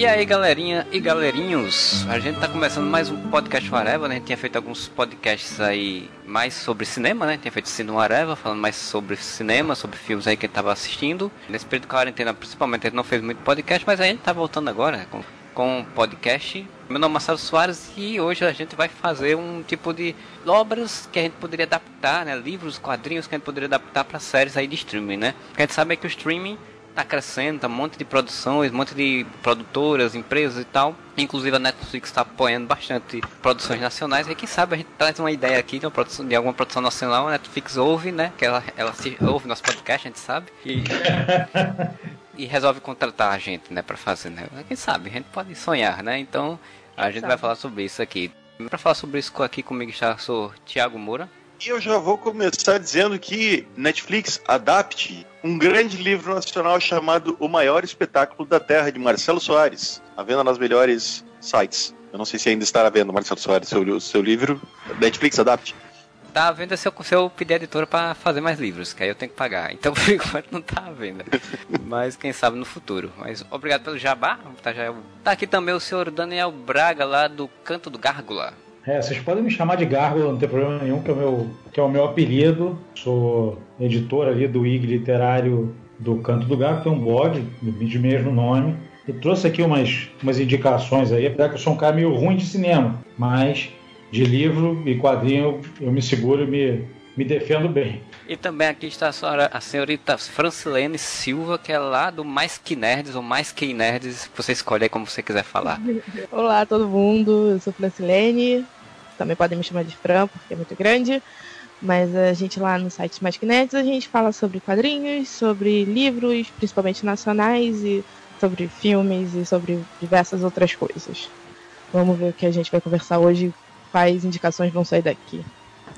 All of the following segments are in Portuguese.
E aí, galerinha e galerinhos, a gente tá começando mais um podcast Areva, né? A gente tinha feito alguns podcasts aí mais sobre cinema, né? Tinha feito Cinema Areva, falando mais sobre cinema, sobre filmes aí que a gente tava assistindo. Nesse período de quarentena, principalmente, a gente não fez muito podcast, mas a gente tá voltando agora né? com, com podcast. Meu nome é Marcelo Soares e hoje a gente vai fazer um tipo de obras que a gente poderia adaptar, né? Livros, quadrinhos que a gente poderia adaptar para séries aí de streaming, né? Porque a gente sabe que o streaming tá crescendo, tá um monte de produções, um monte de produtoras, empresas e tal. Inclusive a Netflix está apoiando bastante produções nacionais. E quem sabe a gente traz uma ideia aqui de, produção, de alguma produção nacional, a Netflix ouve, né? Que ela, ela se, ouve nosso podcast, a gente sabe. E, e resolve contratar a gente, né, para fazer, né? Quem sabe, a gente pode sonhar, né? Então a gente sabe. vai falar sobre isso aqui. Para falar sobre isso aqui comigo está sou Thiago Moura. E eu já vou começar dizendo que Netflix adapte um grande livro nacional chamado O Maior Espetáculo da Terra, de Marcelo Soares, à venda nas melhores sites. Eu não sei se ainda está à venda, Marcelo Soares, seu, seu livro. Netflix adapte. Tá à venda se eu, se eu pedir a editora para fazer mais livros, que aí eu tenho que pagar. Então por enquanto não tá à venda. Mas quem sabe no futuro. Mas obrigado pelo jabá. Tá, já, tá aqui também o senhor Daniel Braga, lá do Canto do Gárgula. É, vocês podem me chamar de Gárgula, não tem problema nenhum, que é o meu, que é o meu apelido. Sou editor ali do IG Literário do Canto do Gárgula, tem um blog de mesmo nome. E trouxe aqui umas, umas indicações aí, apesar que eu sou um cara meio ruim de cinema, mas de livro e quadrinho eu me seguro e me, me defendo bem. E também aqui está a, senhora, a senhorita Francilene Silva, que é lá do Mais Que Nerds, ou Mais Que Nerds, você escolhe aí como você quiser falar. Olá todo mundo, eu sou Francilene, também podem me chamar de Fran, porque é muito grande. Mas a gente lá no site Mais Nerds, a gente fala sobre quadrinhos, sobre livros, principalmente nacionais, e sobre filmes e sobre diversas outras coisas. Vamos ver o que a gente vai conversar hoje, quais indicações vão sair daqui.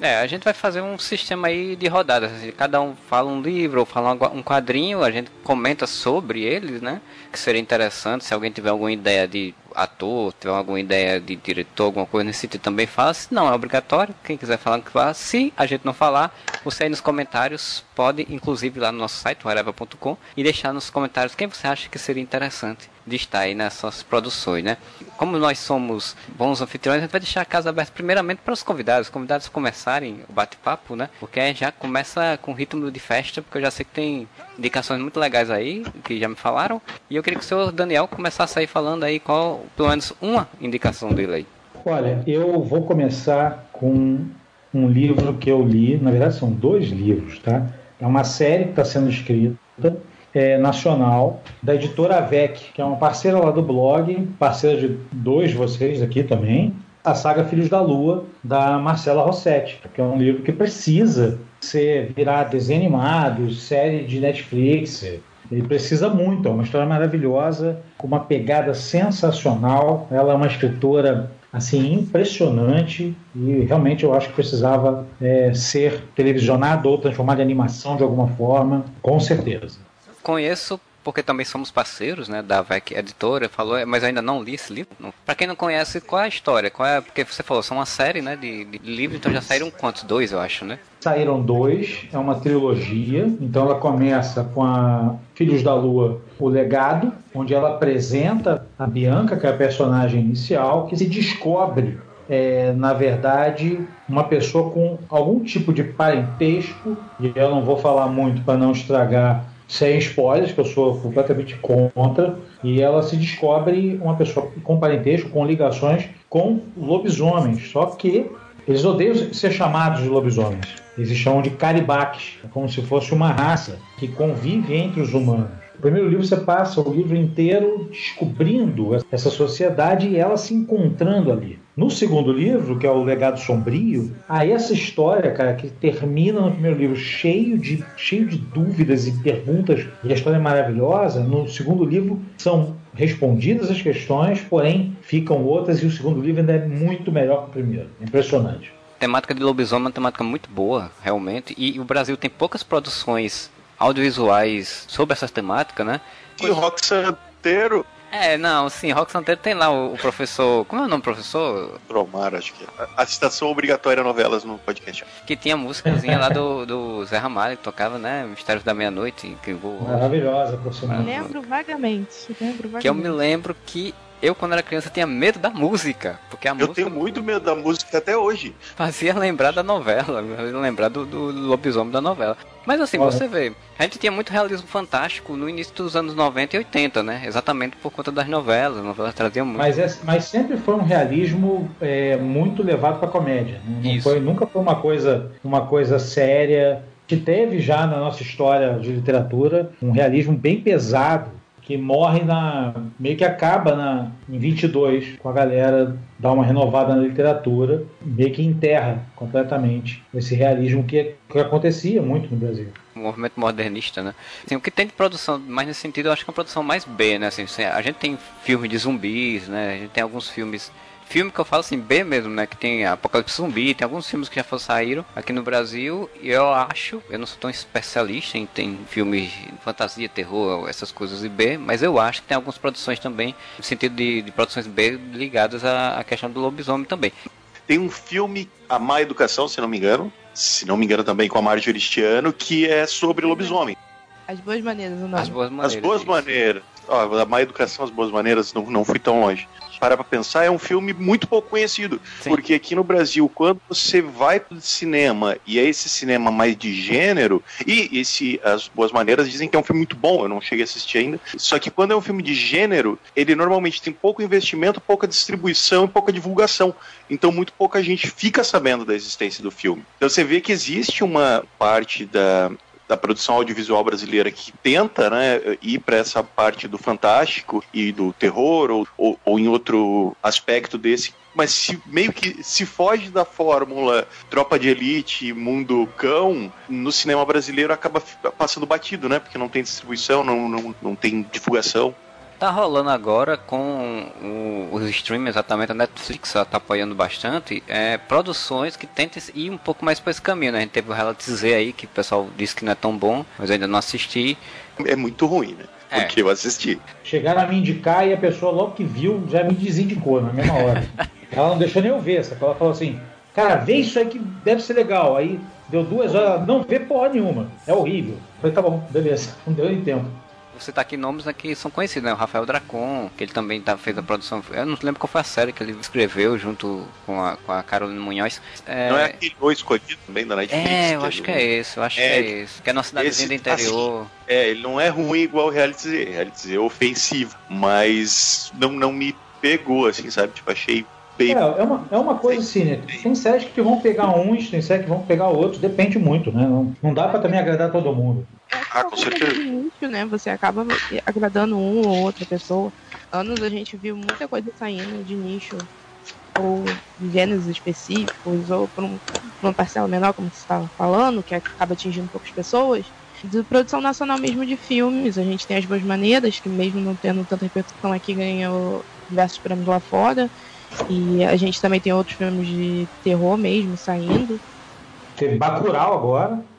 É, a gente vai fazer um sistema aí de rodadas. Cada um fala um livro ou fala um quadrinho, a gente comenta sobre eles, né? Que seria interessante se alguém tiver alguma ideia de ator, tiver alguma ideia de diretor, alguma coisa nesse sentido também fala. Se não é obrigatório, quem quiser falar que fala. Se a gente não falar, você aí nos comentários pode, inclusive lá no nosso site, whatever.com, e deixar nos comentários quem você acha que seria interessante de estar aí nessas produções, né? Como nós somos bons anfitriões, a gente vai deixar a casa aberta primeiramente para os convidados, os convidados começarem o bate-papo, né? Porque já começa com ritmo de festa, porque eu já sei que tem indicações muito legais aí, que já me falaram, e eu queria que o senhor Daniel começasse aí falando aí qual, pelo menos uma indicação dele aí. Olha, eu vou começar com um livro que eu li, na verdade são dois livros, tá? É uma série que está sendo escrita é, nacional da editora AVEC, que é uma parceira lá do blog, parceira de dois de vocês aqui também, a saga Filhos da Lua, da Marcela Rossetti, que é um livro que precisa ser virar desenho animado, série de Netflix. Ele precisa muito, é uma história maravilhosa, com uma pegada sensacional. Ela é uma escritora assim impressionante e realmente eu acho que precisava é, ser televisionado ou transformado em animação de alguma forma, com certeza conheço porque também somos parceiros, né, da VEC Editora, falou, mas eu ainda não li esse livro. Para quem não conhece, qual é a história? Qual é, porque você falou, são uma série, né, de, de livros, então já saíram quantos? Dois, eu acho, né? Saíram dois, é uma trilogia, então ela começa com a Filhos da Lua, o legado, onde ela apresenta a Bianca, que é a personagem inicial, que se descobre é, na verdade, uma pessoa com algum tipo de parentesco, e eu não vou falar muito para não estragar sem spoilers, que eu sou completamente contra, e ela se descobre uma pessoa com parentesco, com ligações com lobisomens. Só que eles odeiam ser chamados de lobisomens. Eles chamam de caribaques, como se fosse uma raça que convive entre os humanos. No primeiro livro você passa o livro inteiro descobrindo essa sociedade e ela se encontrando ali. No segundo livro, que é o Legado Sombrio, há essa história, cara, que termina no primeiro livro cheio de, cheio de dúvidas e perguntas, e a história é maravilhosa. No segundo livro são respondidas as questões, porém ficam outras, e o segundo livro ainda é muito melhor que o primeiro. Impressionante. A temática de lobisomem é uma temática muito boa, realmente, e o Brasil tem poucas produções audiovisuais sobre essa temática, né? E o rock santeiro É, não, sim, Rock Santeiro tem lá o, professor. Como é o nome do professor? Promar, acho que é. A, citação obrigatória a novelas no podcast. Que tinha a músicazinha lá do, do Zé Ramalho, que tocava, né? Mistérios da Meia-Noite, que vou. Maravilhosa, professor. Lembro vagamente. Lembro vagamente. Que eu me lembro que eu, quando era criança, tinha medo da música. Porque a Eu música tenho muito medo da música até hoje. fazia lembrar da novela, fazia lembrar do, do lobisomem da novela. Mas assim, Olha. você vê, a gente tinha muito realismo fantástico no início dos anos 90 e 80, né? Exatamente por conta das novelas. As novelas traziam muito. Mas, é- mas sempre foi um realismo é, muito levado para comédia. né? Foi, nunca foi uma coisa, uma coisa séria. Que teve já na nossa história de literatura um realismo bem pesado que morre na meio que acaba na em 22 com a galera dar uma renovada na literatura meio que enterra completamente esse realismo que, que acontecia muito no Brasil um movimento modernista, né? Assim, o que tem de produção mais nesse sentido, eu acho que é uma produção mais B, né? Assim, assim, a gente tem filmes de zumbis, né? A gente tem alguns filmes. Filme que eu falo assim, B mesmo, né? Que tem Apocalipse Zumbi, tem alguns filmes que já foram, saíram aqui no Brasil. E eu acho, eu não sou tão especialista em tem filmes de fantasia, terror, essas coisas de B, mas eu acho que tem algumas produções também, no sentido de, de produções B ligadas à, à questão do lobisomem também. Tem um filme, A Má Educação, se não me engano. Se não me engano também com a Marjorie este ano, que é sobre lobisomem. As boas maneiras, o nome. As boas maneiras. As boas isso. maneiras. Ó, a má educação, as boas maneiras, não, não fui tão longe. Para pra pensar, é um filme muito pouco conhecido. Sim. Porque aqui no Brasil, quando você vai pro cinema e é esse cinema mais de gênero, e esse As Boas Maneiras dizem que é um filme muito bom, eu não cheguei a assistir ainda. Só que quando é um filme de gênero, ele normalmente tem pouco investimento, pouca distribuição e pouca divulgação. Então muito pouca gente fica sabendo da existência do filme. Então você vê que existe uma parte da, da produção audiovisual brasileira que tenta né, ir para essa parte do fantástico e do terror ou, ou, ou em outro aspecto desse mas se, meio que se foge da fórmula tropa de elite, mundo cão, no cinema brasileiro acaba passando batido, né? Porque não tem distribuição, não, não, não tem divulgação. Tá rolando agora com o- os streamers, exatamente a Netflix ela tá apoiando bastante, é, produções que tentem ir um pouco mais para esse caminho, né? A gente teve o Reality Z aí, que o pessoal disse que não é tão bom, mas eu ainda não assisti. É muito ruim, né? É. Porque eu assisti. Chegaram a me indicar e a pessoa logo que viu já me desindicou na mesma hora. ela não deixou nem eu ver, sabe? Ela falou assim, cara, vê isso aí que deve ser legal. Aí deu duas horas, ela, não vê porra nenhuma, é horrível. Eu falei, tá bom, beleza, não deu nem tempo. Você tá aqui nomes né, que são conhecidos, né? O Rafael Dracon, que ele também tá, fez a produção. Eu não lembro qual foi a série que ele escreveu junto com a, com a Carolina Munhoz. É, Não é aquele O Escolhido também da Netflix? é, eu acho que é esse, eu acho É, que é esse. Que é na cidadezinha esse- do interior. É, ele não é ruim igual o Reality Z. Reality Z é ofensivo, mas não, não me pegou, assim, sabe? Tipo, achei bem... É, é uma, é uma coisa assim, né? Tem séries que vão pegar uns, tem séries que vão pegar outros, depende muito, né? Não, não dá pra também agradar todo mundo. Ah, com certeza. de nicho, né? Você acaba agradando um ou outra pessoa. Anos a gente viu muita coisa saindo de nicho ou de gêneros específicos ou por, um, por uma parcela menor, como você estava falando, que acaba atingindo poucas pessoas. De produção nacional mesmo de filmes, a gente tem As Boas Maneiras, que mesmo não tendo tanta repercussão aqui, ganhou diversos prêmios lá fora. E a gente também tem outros filmes de terror mesmo saindo. Teve Bacurau agora.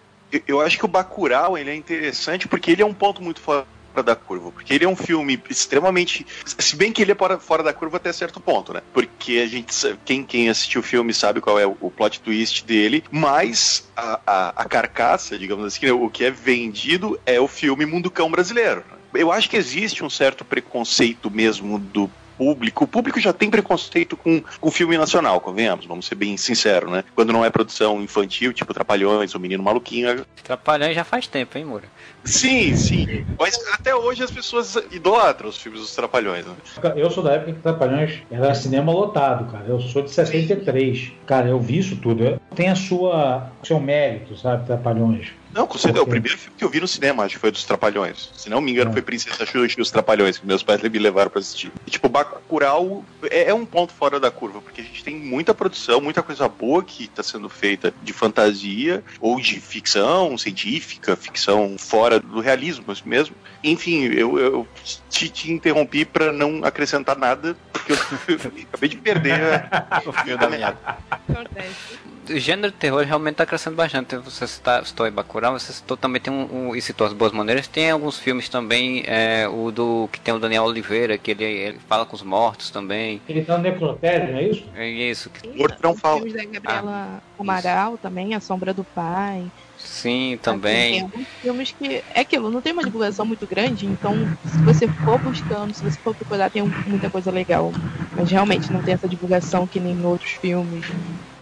Eu, acho que o Bacurau ele é interessante porque ele é um ponto muito fora da curva, porque ele é um filme extremamente, se bem que ele é fora, da curva até certo ponto, né? Porque a gente, quem, quem assistiu o filme sabe qual é o, plot twist dele, mas a, a, a carcaça, digamos assim, o que é vendido é o filme Mundo Cão brasileiro. Eu acho que existe um certo preconceito mesmo do público. O público já tem preconceito com, com filme nacional, convenhamos, vamos ser bem sinceros, né? Quando não é produção infantil, tipo Trapalhões, o Menino Maluquinho, é- Trapalhões já faz tempo, hein, Moura? Sim, sim. Mas até hoje as pessoas idolatram os filmes dos Trapalhões. Né? Eu sou da época que Trapalhões era cinema lotado, cara. Eu sou de 63. Cara, eu vi isso tudo. Tem a sua seu mérito, sabe, Trapalhões. Não, com certeza. É o primeiro filme que eu vi no cinema, acho que foi dos Trapalhões. Se não me engano, É. foi Princesa Xuxa e os Trapalhões, que meus pais me levaram pra assistir. E, tipo, Bacurau é, é um ponto fora da curva, porque a gente tem muita produção, muita coisa boa que tá sendo feita de fantasia, ou de ficção científica, ficção fora do realismo mesmo. Enfim, eu, eu te, te interrompi pra não acrescentar nada, porque eu, eu acabei de perder a- O fio da meada. Acontece. O gênero de terror realmente está crescendo bastante. Você citou aí Bacurau, você citou também tem um, um, e citou as boas maneiras. Tem alguns filmes também, é, o do que tem o Daniel Oliveira, que ele, ele fala com os mortos também. Ele tá no necrotério, não é isso? É isso. Morto não fala. Filmes da Gabriela ah, Amaral isso. também, A Sombra do Pai. Sim, também. Assim, tem alguns filmes que. É aquilo, não tem uma divulgação muito grande, então se você for buscando, se você for procurar, tem muita coisa legal. Mas realmente não tem essa divulgação que nem em outros filmes.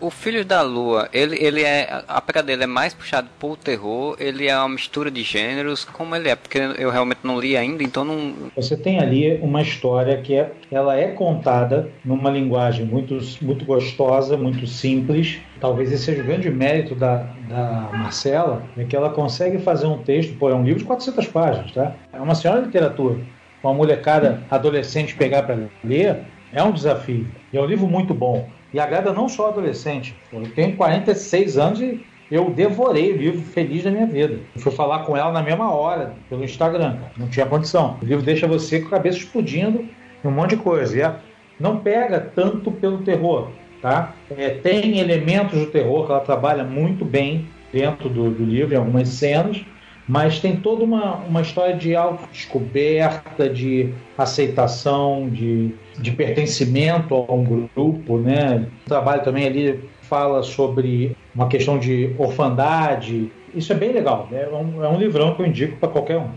O Filho da Lua, ele, ele é. A pegada dele é mais puxado pro terror, ele é uma mistura de gêneros, como ele é, porque eu realmente não li ainda, então não. Você tem ali uma história que é, ela é contada numa linguagem muito, muito gostosa, muito simples. Talvez esse seja o grande mérito da, da Marcela, é que ela consegue fazer um texto, pô, é um livro de 400 páginas, tá? É uma senhora literatura. Uma molecada adolescente pegar para ler é um desafio. E é um livro muito bom. E agrada não só adolescente. Eu tenho 46 anos e eu devorei o livro feliz da minha vida. Eu fui falar com ela na mesma hora, pelo Instagram. Não tinha condição. O livro deixa você com a cabeça explodindo e um monte de coisa. E é, não pega tanto pelo terror, tá? É, tem elementos do terror que ela trabalha muito bem dentro do, do livro, em algumas cenas, mas tem toda uma, uma história de autodescoberta, de aceitação, de, de pertencimento a um grupo, né? O trabalho também ali fala sobre uma questão de orfandade. Isso é bem legal, né? é um, é um livrão que eu indico para qualquer um.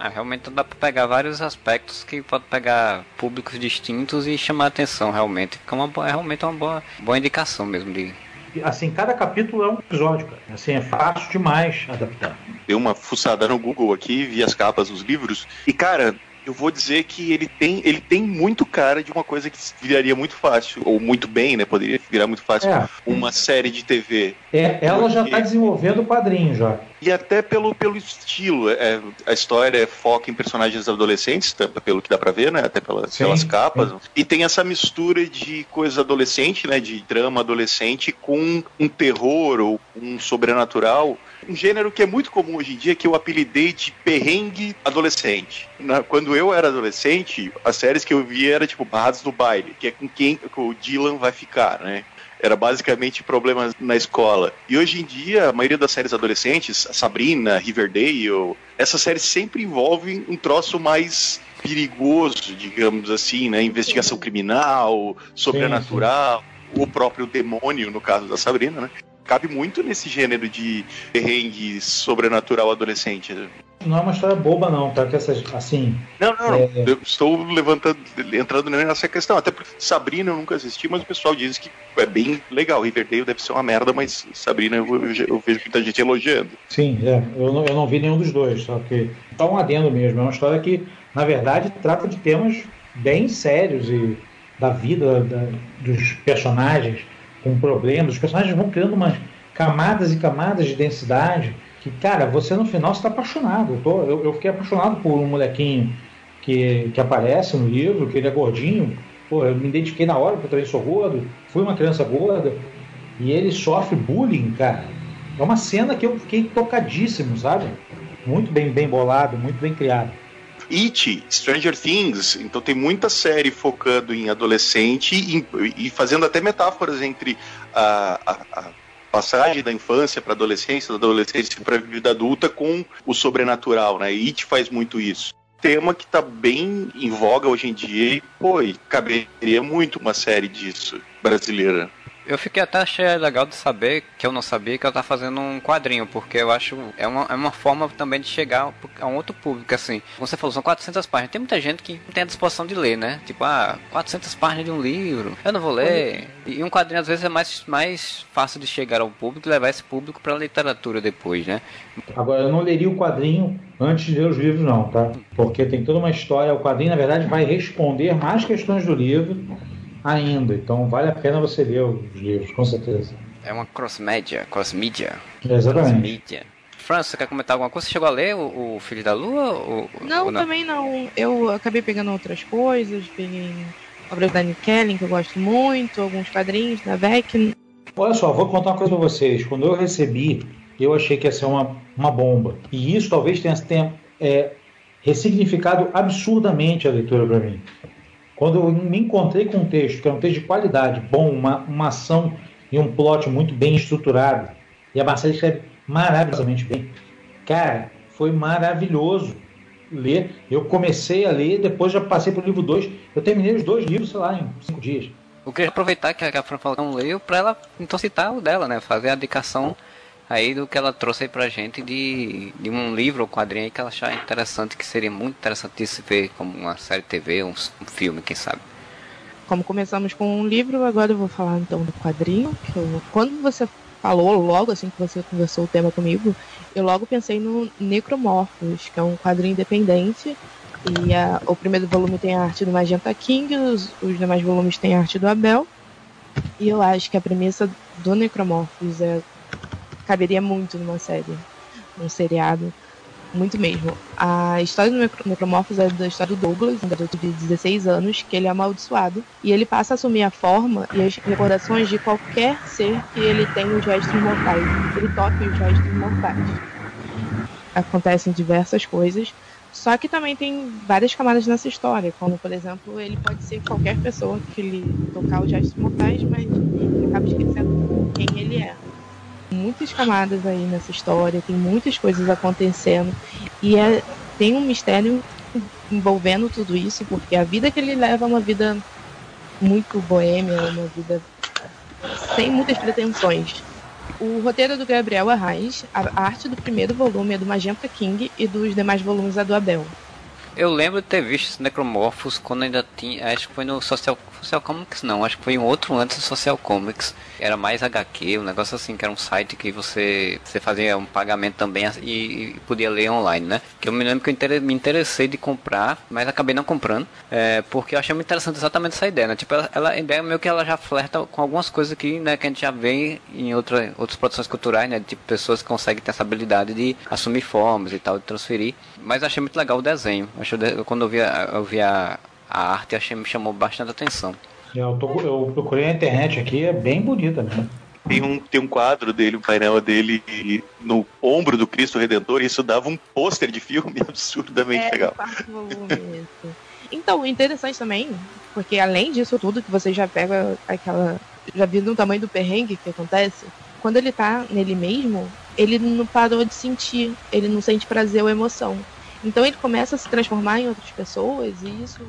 É, realmente dá para pegar vários aspectos que pode pegar públicos distintos e chamar atenção realmente. Fica uma boa, é realmente uma boa, boa indicação mesmo de, assim, cada capítulo é um episódio, cara. Assim, é fácil demais adaptar. Dei uma fuçada no Google aqui, vi as capas dos livros, e, cara, eu vou dizer que ele tem, ele tem muito cara de uma coisa que viraria muito fácil, ou muito bem, né? Poderia virar muito fácil é. uma série de TV. É, ela Porque... já está desenvolvendo o quadrinho já. E até pelo, pelo estilo. É, a história foca em personagens adolescentes, pelo que dá pra ver, né? Até pelas, sim, pelas capas. Sim. E tem essa mistura de coisa adolescente, né? De drama adolescente com um terror ou um sobrenatural um gênero que é muito comum hoje em dia, que eu apelidei de perrengue adolescente. Na, quando eu era adolescente, as séries que eu via era tipo Barrados do Baile, que é com quem o Dylan vai ficar, né? Era basicamente problemas na escola. E hoje em dia, a maioria das séries adolescentes, Sabrina, Riverdale, essas séries sempre envolvem um troço mais perigoso, digamos assim, né? Investigação criminal, sobrenatural, sim, sim. o próprio demônio, no caso da Sabrina, né? Cabe muito nesse gênero de perrengue sobrenatural adolescente. Não é uma história boba, não, tá? Que essas, assim. Não, não, é... não. Eu estou levantando, entrando nessa questão. Até porque Sabrina eu nunca assisti, mas o pessoal diz que é bem legal. Riverdale deve ser uma merda, mas Sabrina eu, eu, eu vejo muita gente elogiando. Sim, é. Eu não, eu não vi nenhum dos dois, só que. Tá um adendo mesmo. É uma história que, na verdade, trata de temas bem sérios e da vida da, dos personagens com problemas, os personagens vão criando umas camadas e camadas de densidade que, cara, você no final está apaixonado. Eu, tô, eu, eu, fiquei apaixonado por um molequinho que, que aparece no livro, que ele é gordinho. Pô, eu me identifiquei na hora, porque eu também sou gordo, fui uma criança gorda, e ele sofre bullying, cara. É uma cena que eu fiquei tocadíssimo, sabe? Muito bem, bem bolado, muito bem criado. It, Stranger Things, então tem muita série focando em adolescente e, e fazendo até metáforas entre a, a, a passagem da infância para adolescência, da adolescência para a vida adulta com o sobrenatural, né? It faz muito isso. Tema que está bem em voga hoje em dia e, pô, caberia muito uma série disso brasileira. Eu fiquei até achei legal de saber que eu não sabia que eu tava fazendo um quadrinho, porque eu acho é uma, é uma forma também de chegar a um outro público, assim. Como você falou, são 400 páginas. Tem muita gente que não tem a disposição de ler, né? Tipo, ah, 400 páginas de um livro, eu não vou ler. E um quadrinho às vezes é mais, mais fácil de chegar ao público e levar esse público para a literatura depois, né? Agora, eu não leria o quadrinho antes de ler os livros, não, tá? Porque tem toda uma história. O quadrinho, na verdade, vai responder mais questões do livro ainda. Então vale a pena você ler os livros, com certeza. É uma cross-média, cross-mídia. Exatamente. Cross-mídia. Fran, você quer comentar alguma coisa? Você chegou a ler o, o Filho da Lua? Ou, não, ou não, também não. Eu acabei pegando outras coisas, peguei obras da Nick Kelly, que eu gosto muito, alguns quadrinhos da VEC. Olha só, vou contar uma coisa pra vocês. Quando eu recebi, eu achei que ia ser uma, uma bomba. E isso talvez tenha, tenha é, ressignificado absurdamente a leitura para mim. Quando eu me encontrei com um texto, que é um texto de qualidade, bom, uma, uma ação e um plot muito bem estruturado. E a Marcela escreve maravilhosamente bem. Cara, foi maravilhoso ler. Eu comecei a ler, depois já passei para o livro 2. Eu terminei os dois livros, sei lá, em cinco dias. Eu queria aproveitar que a Fran falou não leu para ela então citar o dela, né? Fazer a indicação aí do que ela trouxe aí pra gente de, de um livro ou quadrinho aí que ela achar interessante, que seria muito interessante de se ver como uma série TV, um, um filme, quem sabe. Como começamos com um livro, agora eu vou falar então do quadrinho. Eu, quando você falou, logo assim que você conversou o tema comigo, eu logo pensei no Necromorphos, que é um quadrinho independente. E a, o primeiro volume tem a arte do Magenta King, os, os demais volumes têm a arte do Abel. E eu acho que a premissa do Necromorphos é caberia muito numa série, num seriado. Muito mesmo. A história do Necromorphos é da história do Douglas, um garoto de 16 anos, que ele é amaldiçoado. E ele passa a assumir a forma e as recordações de qualquer ser que ele tem os gestos mortais. Ele toca os gestos mortais. Acontecem diversas coisas. Só que também tem várias camadas nessa história, como por exemplo, ele pode ser qualquer pessoa que ele tocar os gestos mortais, mas acaba esquecendo quem ele é muitas camadas aí nessa história, tem muitas coisas acontecendo e é, tem um mistério envolvendo tudo isso, porque a vida que ele leva é uma vida muito boêmia, uma vida sem muitas pretensões. O roteiro é do Gabriel Arraes, a arte do primeiro volume é do Magenta King e dos demais volumes é do Abel. Eu lembro de ter visto Necromorphos quando ainda tinha. Acho que foi no Social, Social Comics, não. Acho que foi em outro antes do Social Comics. Era mais HQ, um negócio assim, que era um site que você, você fazia um pagamento também e, e podia ler online, né? Que eu me lembro que eu me interessei de comprar, mas acabei não comprando. É, porque eu achei muito interessante exatamente essa ideia, né? Tipo, ela, ela, a ideia meio que ela já flerta com algumas coisas que, né, que a gente já vê em outra, outras produções culturais, né? Tipo, pessoas que conseguem ter essa habilidade de assumir formas e tal, de transferir. Mas achei muito legal o desenho. Achei, quando eu vi, eu vi a, a arte, achei, me chamou bastante atenção. Eu, tô, eu procurei na internet aqui, é bem bonita mesmo. Tem um, tem um quadro dele, um painel dele no ombro do Cristo Redentor, e isso dava um pôster de filme absurdamente é, legal. Então, interessante também, porque além disso tudo, que você já pega aquela. Já viu no tamanho do perrengue que acontece, quando ele tá nele mesmo, ele não parou de sentir, ele não sente prazer ou emoção. Então ele começa a se transformar em outras pessoas e isso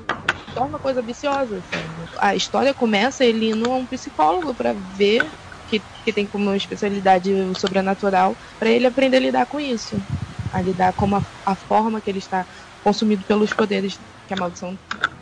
torna uma coisa viciosa. Assim. A história começa ele indo a um psicólogo para ver que, que tem como especialidade o sobrenatural, para ele aprender a lidar com isso, a lidar com a, a forma que ele está consumido pelos poderes que a maldição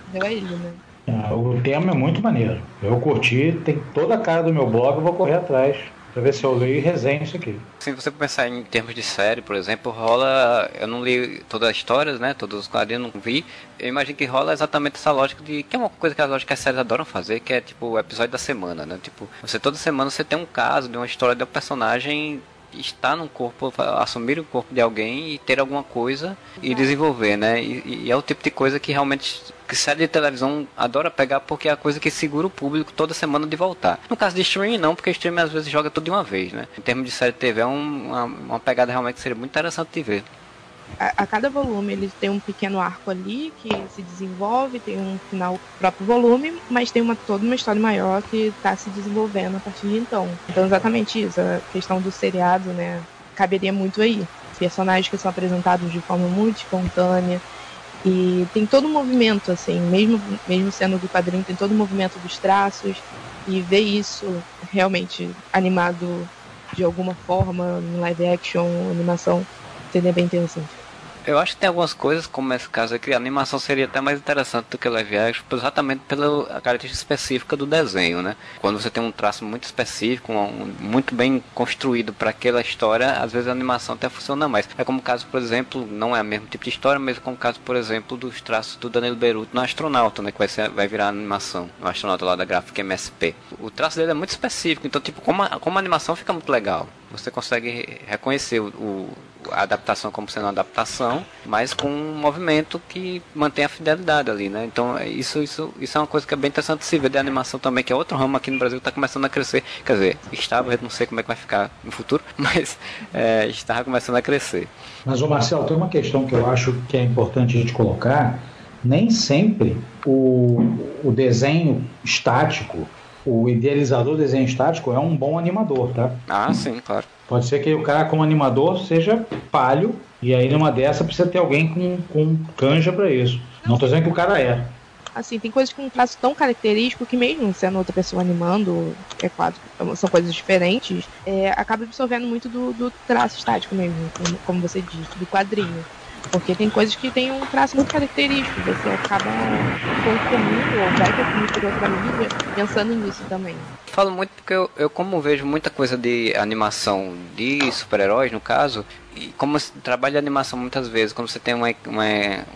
deu a ele, né? Ah, o tema é muito maneiro. Eu curti, tem toda a cara do meu blog, eu vou correr atrás. Pra ver se eu leio e resenho isso aqui. Se você pensar em termos de série, por exemplo, rola. Eu não li todas as histórias, né? Todos os quadrinhos não vi. Eu imagino que rola exatamente essa lógica de. Que é uma coisa que as lógicas as séries adoram fazer, que é tipo o episódio da semana, né? Tipo, você toda semana você tem um caso de uma história de um personagem estar num corpo, assumir o corpo de alguém e ter alguma coisa e desenvolver, né? E, e, é o tipo de coisa que realmente que série de televisão adora pegar porque é a coisa que segura o público toda semana de voltar. No caso de streaming não, porque streaming às vezes joga tudo de uma vez, né? Em termos de série de TV é um, uma, uma pegada realmente que seria muito interessante de ver a, cada volume ele tem um pequeno arco ali que se desenvolve, tem um final próprio volume, mas tem uma, toda uma história maior que está se desenvolvendo a partir de então. Então exatamente isso, a questão do seriado, né, caberia muito aí. Personagens que são apresentados de forma muito espontânea, e tem todo o movimento, assim, mesmo, mesmo sendo do quadrinho, tem todo o movimento dos traços, e ver isso realmente animado de alguma forma, em live action, animação, seria bem interessante. Eu acho que tem algumas coisas, como esse caso aqui, a animação seria até mais interessante do que live action, exatamente pela característica específica do desenho, né? Quando você tem um traço muito específico, um, muito bem construído para aquela história, às vezes a animação até funciona mais. É como o caso, por exemplo, não é o mesmo tipo de história, mas é como o caso, por exemplo, dos traços do Danilo Beruto no Astronauta, né? Que vai, ser, vai virar animação, no Astronauta lá da gráfica MSP. O traço dele é muito específico, então, tipo, como a, como a animação fica muito legal. Você consegue reconhecer o, o a adaptação como sendo uma adaptação, mas com um movimento que mantém a fidelidade ali, né? Então isso, isso, isso é uma coisa que é bem interessante se ver de animação também, que é outro ramo aqui no Brasil que está começando a crescer. Quer dizer, estava, eu não sei como é que vai ficar no futuro, mas é, estava começando a crescer. Mas o Marcelo, tem uma questão que eu acho que é importante a gente colocar. Nem sempre o, o desenho estático o idealizador do desenho estático é um bom animador, tá? Ah, sim, claro. Pode ser que o cara como animador seja palho e aí numa dessa precisa ter alguém com, com canja para isso. Não tô dizendo que o cara é. Assim, tem coisas com um traço tão característico que mesmo sendo outra pessoa animando, é claro, são coisas diferentes, é, acaba absorvendo muito do, do traço estático mesmo, como, como você disse, do quadrinho. Porque tem coisas que tem um traço muito característico, você acaba consumindo ou vai consumir por outra mídia pensando nisso também. Falo muito porque eu, eu como vejo muita coisa de animação de super-heróis, no caso, e como trabalho de animação muitas vezes, quando você tem uma, uma,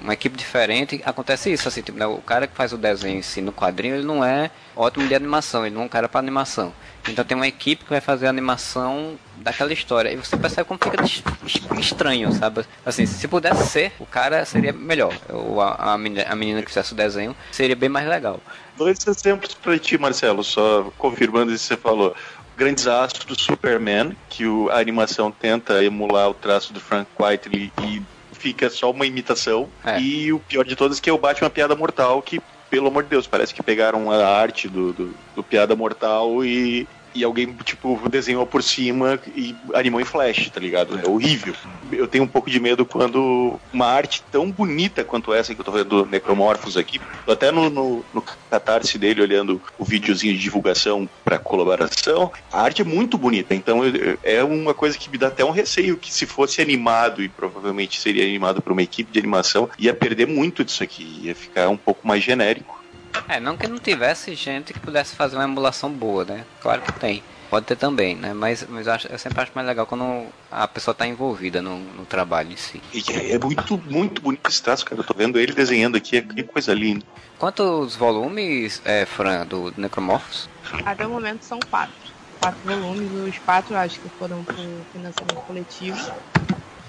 uma equipe diferente, acontece isso, assim, tipo, né, o cara que faz o desenho em si no quadrinho, ele não é ótimo de animação, ele não é um cara para animação. Então tem uma equipe que vai fazer a animação daquela história. E você percebe como fica estranho, sabe? Assim, se pudesse ser, o cara seria melhor. Ou a, a, menina, que fizesse o desenho seria bem mais legal. Dois exemplos para ti, Marcelo, só confirmando isso que você falou grandes astros do Superman, que a animação tenta emular o traço do Frank Whiteley e fica só uma imitação. É. E o pior de todos é que é o Batman Piada Mortal, que, pelo amor de Deus, parece que pegaram a arte do, do, do Piada Mortal e e alguém, tipo, desenhou por cima e animou em flash, tá ligado? É horrível. Eu tenho um pouco de medo quando uma arte tão bonita quanto essa que eu tô vendo do Necromorphos aqui, até no, no, no catarse dele olhando o videozinho de divulgação para colaboração, a arte é muito bonita, então é uma coisa que me dá até um receio que se fosse animado, e provavelmente seria animado por uma equipe de animação, ia perder muito disso aqui, ia ficar um pouco mais genérico. É, não que não tivesse gente que pudesse fazer uma emulação boa, né? Claro que tem. Pode ter também, né? Mas, mas eu, acho, eu sempre acho mais legal quando a pessoa está envolvida no, no, trabalho em si. E é muito, muito bonito esse traço, cara. Eu tô vendo ele desenhando aqui, é que coisa linda. Quantos volumes, é, Fran, do Necromorphos? Até o momento são quatro. Quatro volumes, os quatro acho que foram por financiamento coletivo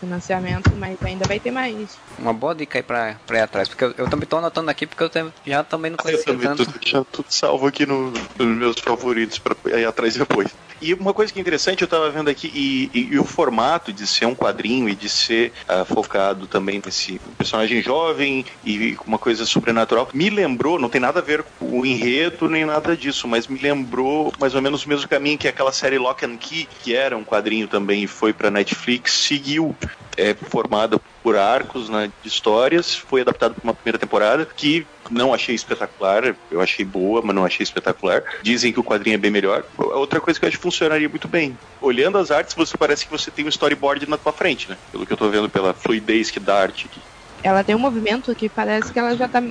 financiamento, mas ainda vai ter mais. Uma boa dica aí pra, pra ir atrás, porque eu, eu também tô anotando aqui porque eu tenho, já também não conhecia eu também tanto. Tô, já tudo salvo aqui no, nos meus favoritos pra ir atrás depois. E uma coisa que é interessante, eu tava vendo aqui, e, e, e o formato de ser um quadrinho e de ser uh, focado também nesse personagem jovem e uma coisa sobrenatural, me lembrou, não tem nada a ver com o enredo nem nada disso, mas me lembrou mais ou menos o mesmo caminho que aquela série Lock and Key, que era um quadrinho também e foi pra Netflix, seguiu é formada por arcos né, de histórias, foi adaptado para uma primeira temporada que não achei espetacular, eu achei boa, mas não achei espetacular. Dizem que o quadrinho é bem melhor. Outra coisa que eu acho que funcionaria muito bem. Olhando as artes, você parece que você tem um storyboard na tua frente, né? Pelo que eu tô vendo pela fluidez que dá arte aqui. Ela tem um movimento que parece que ela já tá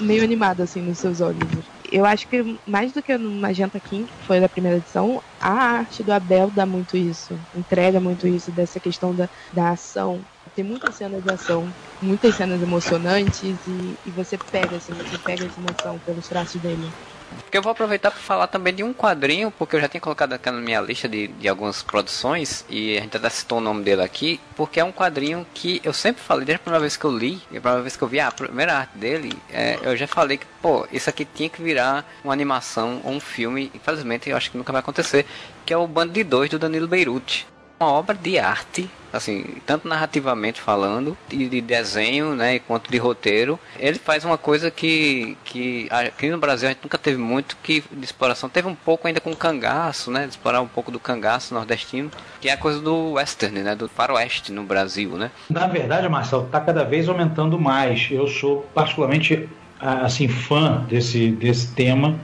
meio animada assim nos seus olhos eu acho que mais do que no Magenta King, que foi da primeira edição, a arte do Abel dá muito isso, entrega muito isso, dessa questão da, da ação. Tem muitas cenas de ação, muitas cenas emocionantes e, e você pega, assim, você pega essa emoção pelos traços dele. Porque eu vou aproveitar para falar também de um quadrinho, porque eu já tinha colocado aqui na minha lista de, de algumas produções, e a gente até citou o nome dele aqui, porque é um quadrinho que eu sempre falei, desde a primeira vez que eu li, e a primeira vez que eu vi a primeira arte dele, é, eu já falei que, pô, isso aqui tinha que virar uma animação ou um filme, infelizmente eu acho que nunca vai acontecer, que é o Bando de Dois do Danilo Beirute uma obra de arte, assim, tanto narrativamente falando, de, de, desenho, né, quanto de roteiro. Ele faz uma coisa que, que aqui no Brasil a gente nunca teve muito que de exploração. Teve um pouco ainda com o cangaço, né, de explorar um pouco do cangaço nordestino, que é a coisa do western, né, do faroeste no Brasil, né. Na verdade, Marcelo, está cada vez aumentando mais. Eu sou particularmente assim fã desse desse tema.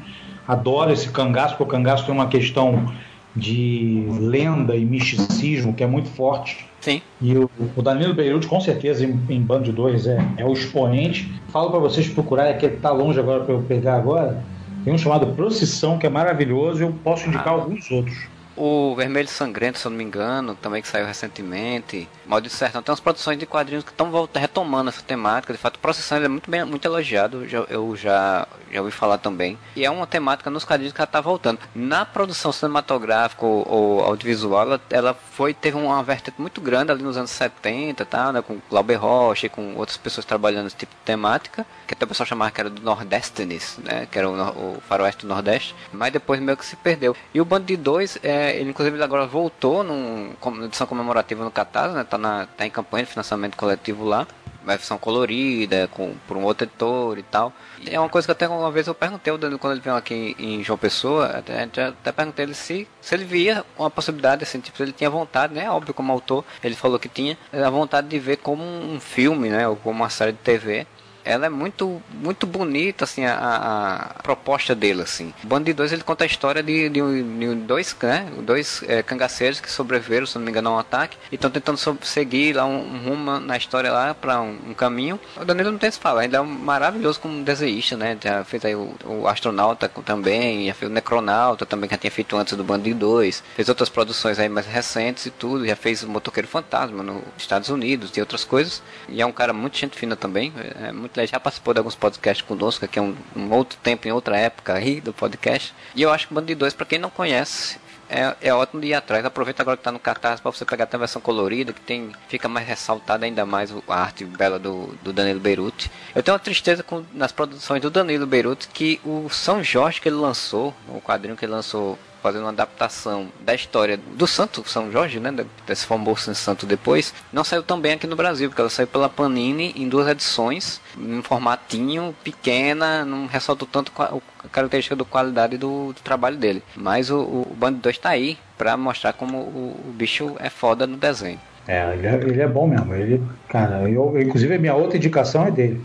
Adoro esse cangaço, porque o cangaço tem uma questão de lenda e misticismo que é muito forte. Sim. E o, o Danilo Beirute, com certeza, em, em Band 2 é, é o expoente. Falo para vocês procurarem, é que tá longe agora para eu pegar agora. Tem um chamado Procissão, que é maravilhoso, eu posso indicar ah. alguns outros. O Vermelho Sangrento, se eu não me engano, também que saiu recentemente. Maldito Sertão. Tem umas produções de quadrinhos que estão retomando essa temática. De fato, o Procissão é muito, bem, muito elogiado. Eu já, já, ouvi falar também. E é uma temática nos quadrinhos que ela está voltando. Na produção cinematográfica ou, ou audiovisual, ela, ela, foi, teve uma vertente muito grande ali nos anos 70, tá, né, com Glauber Rocha e com outras pessoas trabalhando nesse tipo de temática. Que até o pessoal chamava que era do Nordestines, né? Que era o, o faroeste do Nordeste. Mas depois meio que se perdeu. E o Bando de Dois é ele inclusive agora voltou numa edição comemorativa no Catarse, né? Tá, na, tá em campanha de financiamento coletivo lá. versão colorida, com, por um outro editor e tal. É uma coisa que até uma vez eu perguntei ao Danilo quando ele veio aqui em João Pessoa, até, até perguntei ele se, se ele via uma possibilidade, assim, tipo, se ele tinha vontade, né? Óbvio, como autor, ele falou que tinha a vontade de ver como um filme, né? Ou como uma série de TV ela é muito muito bonita assim a, a proposta dele assim. O Bando de Dois ele conta a história de, de, de dois, né, dois é, cangaceiros que sobreviveram, se não me engano, a um ataque e estão tentando seguir lá um, um, rumo na história lá para um, um, caminho. O Danilo não tem se falar, ele é um maravilhoso como desenhista, né? Já fez aí o, o astronauta também, já fez o Necronauta também que tinha feito antes do Bando de Dois, fez outras produções aí mais recentes e tudo, já fez o Motoqueiro Fantasma nos Estados Unidos e outras coisas. E é um cara muito gente fina também, é muito já participou de alguns podcasts conosco, aqui é um, um outro tempo, em outra época aí do podcast. E eu acho que o Bando de Dois, para quem não conhece, é, é ótimo de ir atrás. Aproveita agora que tá no cartaz para você pegar até a versão colorida, que tem fica mais ressaltada ainda mais a arte bela do, do Danilo Beirute. Eu tenho uma tristeza com, nas produções do Danilo Beirute que o São Jorge que ele lançou, o quadrinho que ele lançou fazendo uma adaptação da história do Santo São Jorge, né, desse famoso santo depois, não saiu também aqui no Brasil, porque ela saiu pela Panini em duas edições, em formatinho pequena, não ressaltou tanto a característica da qualidade do, do, trabalho dele. Mas o, o Band 2 está aí para mostrar como o, o, bicho é foda no desenho. É ele, é, ele é bom mesmo. Ele, cara, eu, inclusive a minha outra indicação é dele.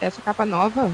Essa capa nova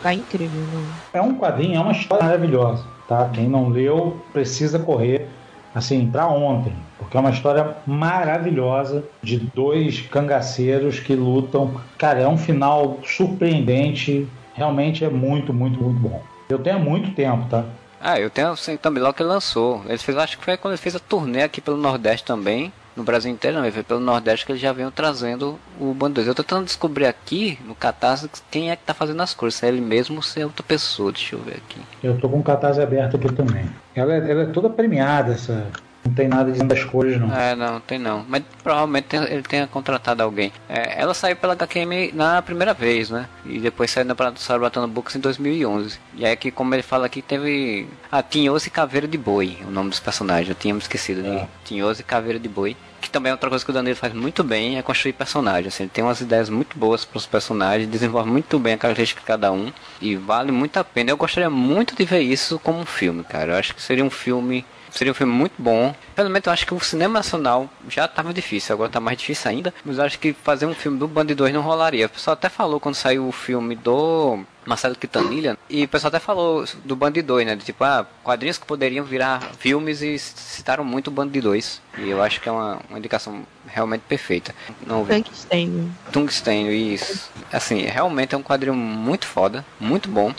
tá incrível. Né? É um quadrinho, é uma história maravilhosa tá? Quem não leu precisa correr assim para ontem, porque é uma história maravilhosa de dois cangaceiros que lutam. Cara, é um final surpreendente, realmente é muito, muito, muito bom. Eu tenho há muito tempo, tá? Ah, eu tenho assim, também logo que ele lançou. Ele fez, acho que foi quando ele fez a turnê aqui pelo Nordeste também no Brasil inteiro, não, foi pelo Nordeste que eles já vêm trazendo o Bando 2. Eu tô tentando descobrir aqui no Catarse quem é que tá fazendo as cores, se é ele mesmo ou se é outra pessoa. Deixa eu ver aqui. Eu tô com o Catarse aberto aqui também. Ela, é, ela é toda premiada, essa. Não tem nada dizendo das cores, não. É, não, tem não. Mas provavelmente ele tenha contratado alguém. É, ela saiu pela HQM na primeira vez, né? E depois saiu na Sarbatana Books em 2011. E é que, como ele fala aqui, teve a Tinhoso e Caveira de Boi, o nome dos personagens. Eu tinha me esquecido é. de Tinhoso e Caveira de Boi que também é outra coisa que o Danilo faz muito bem é construir personagens. Assim, ele tem umas ideias muito boas para os personagens, desenvolve muito bem a característica de cada um e vale muito a pena. Eu gostaria muito de ver isso como um filme, cara. Eu acho que seria um filme seria um filme muito bom. Pelo menos eu acho que o cinema nacional já estava difícil, agora está mais difícil ainda. Mas eu acho que fazer um filme do Band 2 não rolaria. O pessoal até falou quando saiu o filme do Marcelo Quintanilha, e o pessoal até falou do Band 2, né? De, tipo, ah, quadrinhos que poderiam virar filmes e citaram muito o Band 2. E eu acho que é uma, uma indicação realmente perfeita. Não Tungstênio. Tungstênio, isso. Assim, realmente é um quadrinho muito foda, muito bom.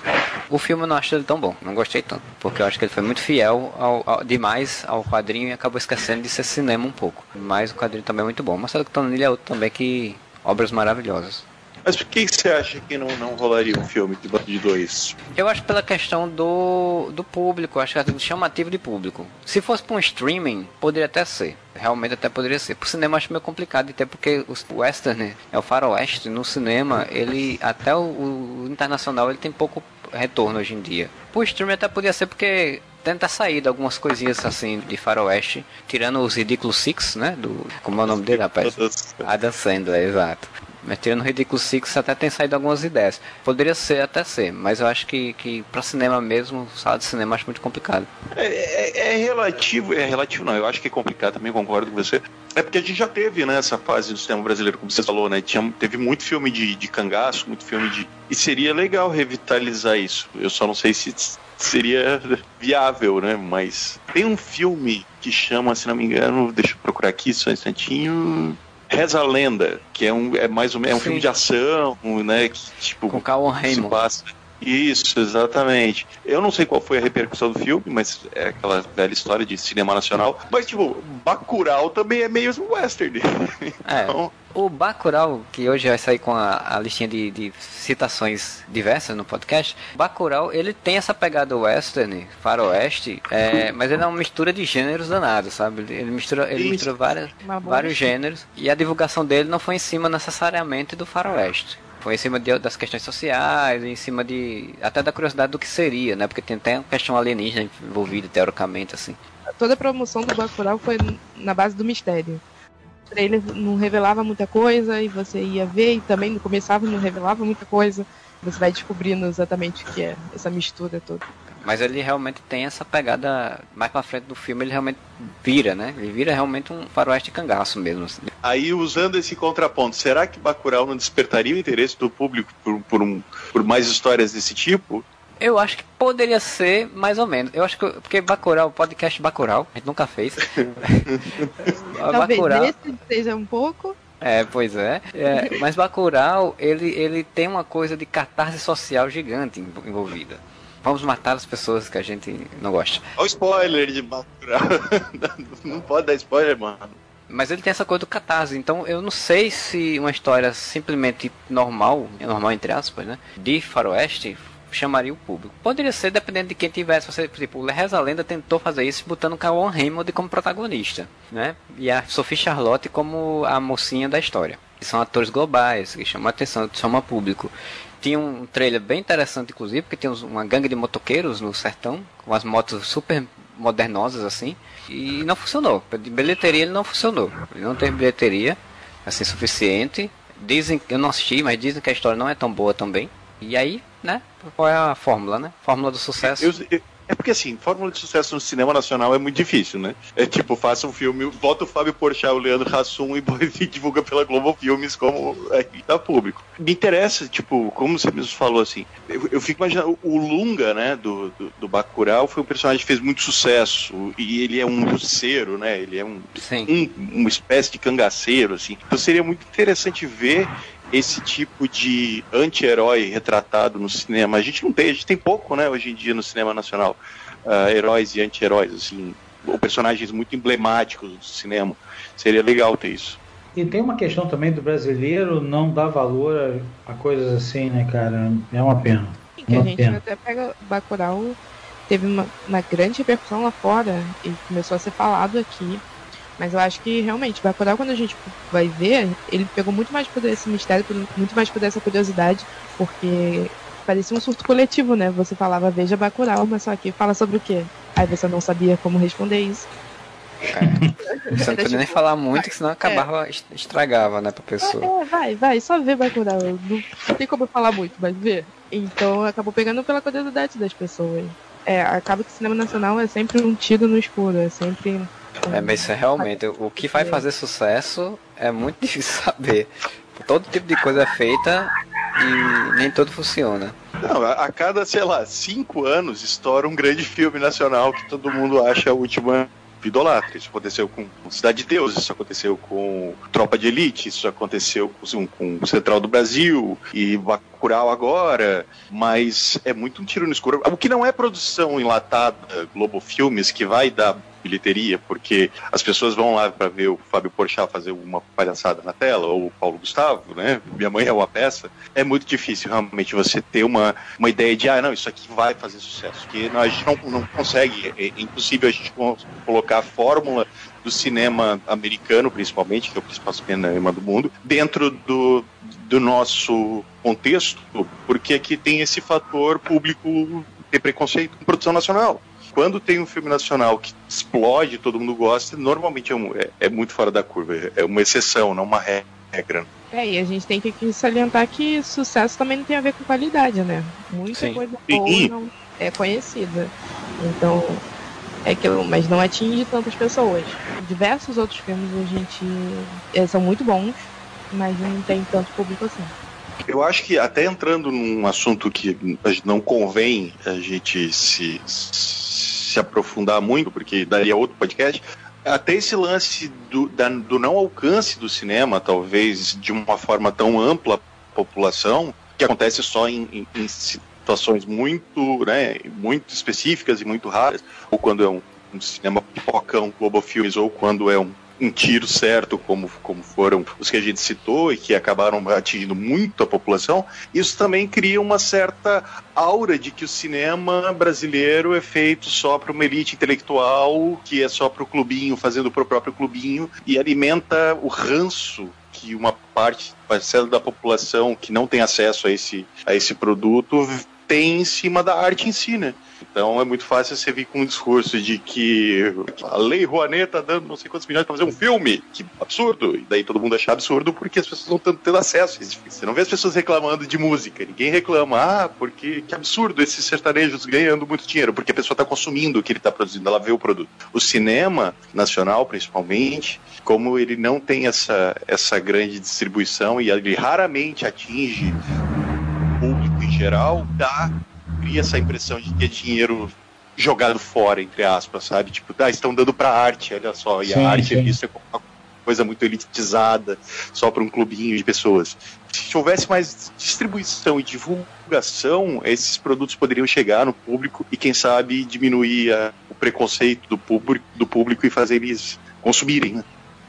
O filme eu não acho ele tão bom, não gostei tanto. Porque eu acho que ele foi muito fiel ao, ao, demais ao quadrinho e acabou esquecendo de ser cinema um pouco. Mas o quadrinho também é muito bom. Marcelo Quintanilha é outro também que. Obras maravilhosas. Mas por que você acha que não, não rolaria um filme de Band de Dois? Eu acho pela questão do, do público, acho que é chamativo de público. Se fosse para um streaming, poderia até ser. Realmente até poderia ser. Pro cinema acho meio complicado, até porque o western é o faroeste no cinema, ele até o, o internacional ele tem pouco retorno hoje em dia. Pro streaming até podia ser porque tenta sair de algumas coisinhas assim de faroeste, tirando os Ridículos Six, né? Do, como é o nome dele, rapaz? Adam Sandler, exato. Mas tirando Ridículo Six até tem saído algumas ideias. Poderia ser até ser, mas eu acho que, que para cinema mesmo, sala de cinema acho muito complicado. É, é, é, relativo, é relativo não, eu acho que é complicado também, concordo com você. É porque a gente já teve né, essa fase do cinema brasileiro, como você falou, né? Tinha, teve muito filme de, de cangaço, muito filme de. E seria legal revitalizar isso. Eu só não sei se seria viável, né? Mas tem um filme que chama, se não me engano, deixa eu procurar aqui só um instantinho. Reza a Lenda, que é, um, é mais menos é um filme de ação, né? Que, tipo, Com Carl Raymond. Passa. Isso, exatamente. Eu não sei qual foi a repercussão do filme, mas é aquela velha história de cinema nacional. Mas, tipo, Bacurau também é meio western. É. então... O Bacurau, que hoje vai sair com a, a listinha de, de, citações diversas no podcast, Bacurau, ele tem essa pegada western, faroeste, é, mas ele é uma mistura de gêneros danados, sabe? Ele mistura, ele mistura várias, vários gêneros, e a divulgação dele não foi em cima necessariamente do faroeste. Foi em cima de, das questões sociais, em cima de. até da curiosidade do que seria, né? Porque tem até uma questão alienígena envolvida, teoricamente, assim. Toda a promoção do Bacurau foi na base do mistério. trailer não revelava muita coisa e você ia ver e também no começava não revelava muita coisa. Você vai descobrindo exatamente o que é essa mistura toda. Mas ele realmente tem essa pegada mais pra frente do filme, ele realmente vira, né? Ele vira realmente um faroeste cangaço mesmo. Assim. Aí, usando esse contraponto, será que Bacurau não despertaria o interesse do público por, por, um, por mais histórias desse tipo? Eu acho que poderia ser mais ou menos. Eu acho que. Porque Bacurau, o podcast Bacurau, a gente nunca fez. Talvez Bacurau, esse seja um pouco. É, pois é. é. Mas Bacurau, ele, ele tem uma coisa de catarse social gigante envolvida. Vamos matar as pessoas que a gente não gosta. Olha o spoiler de Bacurau. não pode dar spoiler, mano. Mas ele tem essa coisa do catarse, então eu não sei se uma história simplesmente normal, normal entre aspas, né? De faroeste chamaria o público. Poderia ser dependendo de quem tivesse. Você, tipo, o Reza Lenda tentou fazer isso botando o Kawan Raymond como protagonista, né? E a Sophie Charlotte como a mocinha da história. Que são atores globais, que chamam a atenção, chamam público. Tinha um trailer bem interessante, inclusive, porque tinha uma gangue de motoqueiros no sertão, com as motos super modernosas assim, e não funcionou. De bilheteria ele não funcionou. Ele não teve bilheteria assim suficiente. Dizem, eu não assisti, mas dizem que a história não é tão boa também. E aí, né? Qual é a fórmula, né? Fórmula do sucesso. Eu, eu, é porque assim, fórmula de sucesso no cinema nacional é muito difícil, né? É tipo, faça um filme, bota o Fábio Porchat, o Leandro Hassum e, e divulga pela Globo Filmes como é, tá público. Me interessa, tipo, como você mesmo falou assim, eu, eu fico imaginando, o Lunga, né, do, do, do, Bacurau foi um personagem que fez muito sucesso e ele é um luceiro, né? Ele é um, um uma espécie de cangaceiro, assim. Então seria muito interessante ver esse tipo de anti-herói retratado no cinema. A gente não tem, a gente tem pouco, né, hoje em dia no cinema nacional, uh, heróis e anti-heróis, assim, ou personagens muito emblemáticos do cinema. Seria legal ter isso. E tem uma questão também do brasileiro não dar valor a, a coisas assim, né, cara? É uma pena. Sim, que a gente pena. até pega Bacurau, teve uma, uma grande repercussão lá fora e começou a ser falado aqui. Mas eu acho que realmente, Bacurau, quando a gente vai ver, ele pegou muito mais por esse mistério, muito mais por essa curiosidade, porque parecia um surto coletivo, né? Você falava, veja Bacurau, mas só que fala sobre o quê? Aí você não sabia como responder isso. É. Você não podia nem falar muito, que senão acabava, é. estragava, né, pra pessoa. É, vai, vai, só vê Bacurau. Não, não tem como eu falar muito, mas vê. Então acabou pegando pela curiosidade das pessoas. É, acaba que o cinema nacional é sempre um tiro no escuro, é sempre é, mas isso é realmente, o que vai fazer sucesso é muito difícil saber. Todo tipo de coisa é feita e nem todo funciona. Não, a cada, sei lá, cinco anos estoura um grande filme nacional que todo mundo acha a última idolatra. Isso aconteceu com Cidade de Deus, isso aconteceu com Tropa de Elite, isso aconteceu com, com o Central do Brasil e Bacurau agora, mas é muito um tiro no escuro. O que não é produção enlatada Globo Filmes que vai dar bilheteria, porque as pessoas vão lá para ver o Fábio Porchat fazer uma palhaçada na tela, ou o Paulo Gustavo, né? Minha mãe é uma peça. É muito difícil realmente você ter uma, uma ideia de, ah, não, isso aqui vai fazer sucesso. Que a gente não, não consegue, é, é impossível a gente colocar a fórmula do cinema americano, principalmente, que é o principal cinema do mundo, dentro do, do nosso contexto, porque aqui tem esse fator público ter preconceito com produção nacional quando tem um filme nacional que explode, todo mundo gosta, normalmente é, um, é, é muito fora da curva. É uma exceção, não uma regra. É, e a gente tem que salientar que sucesso também não tem a ver com qualidade, né? Muita Sim. coisa boa não é conhecida. Então, é que eu, mas não atinge tantas pessoas. Diversos outros filmes a gente é, são muito bons, mas não tem tanto público assim. Eu acho que até entrando num assunto que não convém a gente se, se aprofundar muito, porque daria outro podcast, até esse lance do, da, do não alcance do cinema, talvez de uma forma tão ampla população, que acontece só em, em, em situações muito, né, muito específicas e muito raras, ou quando é um, um cinema pipocão, Global Filmes, ou quando é um um tiro certo, como, como foram os que a gente citou e que acabaram atingindo muito a população, isso também cria uma certa aura de que o cinema brasileiro é feito só para uma elite intelectual, que é só para o clubinho, fazendo para o próprio clubinho, e alimenta o ranço que uma parte, parcela da população que não tem acesso a esse, a esse produto tem em cima da arte em si, né? Então é muito fácil você vir com um discurso de que a Lei Rouanet tá dando não sei quantos milhões para fazer um filme. Que absurdo. E daí todo mundo acha absurdo porque as pessoas não estão tendo acesso. Você não vê as pessoas reclamando de música. Ninguém reclama, ah, porque que absurdo esses sertanejos ganhando muito dinheiro. Porque a pessoa está consumindo o que ele está produzindo, ela vê o produto. O cinema nacional, principalmente, como ele não tem essa, essa grande distribuição e ele raramente atinge público em geral, dá cria essa impressão de que é dinheiro jogado fora, entre aspas, sabe? Tipo, ah, estão dando pra arte, olha só, e sim, a arte sim. é vista como uma coisa muito elitizada, só para um clubinho de pessoas. Se houvesse mais distribuição e divulgação, esses produtos poderiam chegar no público e, quem sabe, diminuir a, o preconceito do público, do público e fazer eles consumirem, né?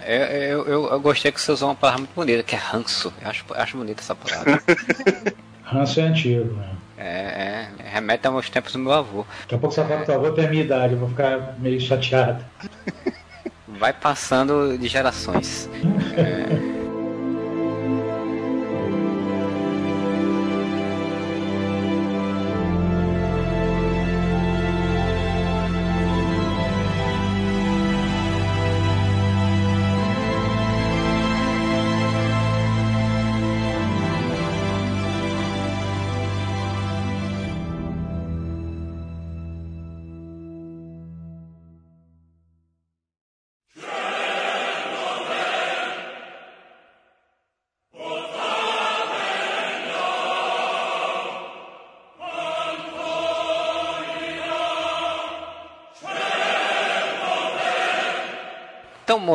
É, eu, eu, eu, gostei que você usou uma palavra muito bonita, que é ranço. Eu acho, acho bonita essa palavra. ranço é antigo, né? É, é, remete aos tempos do meu avô. Daqui a pouco você fala que seu avô tem a minha idade, eu vou ficar meio chateado. Vai passando de gerações. é.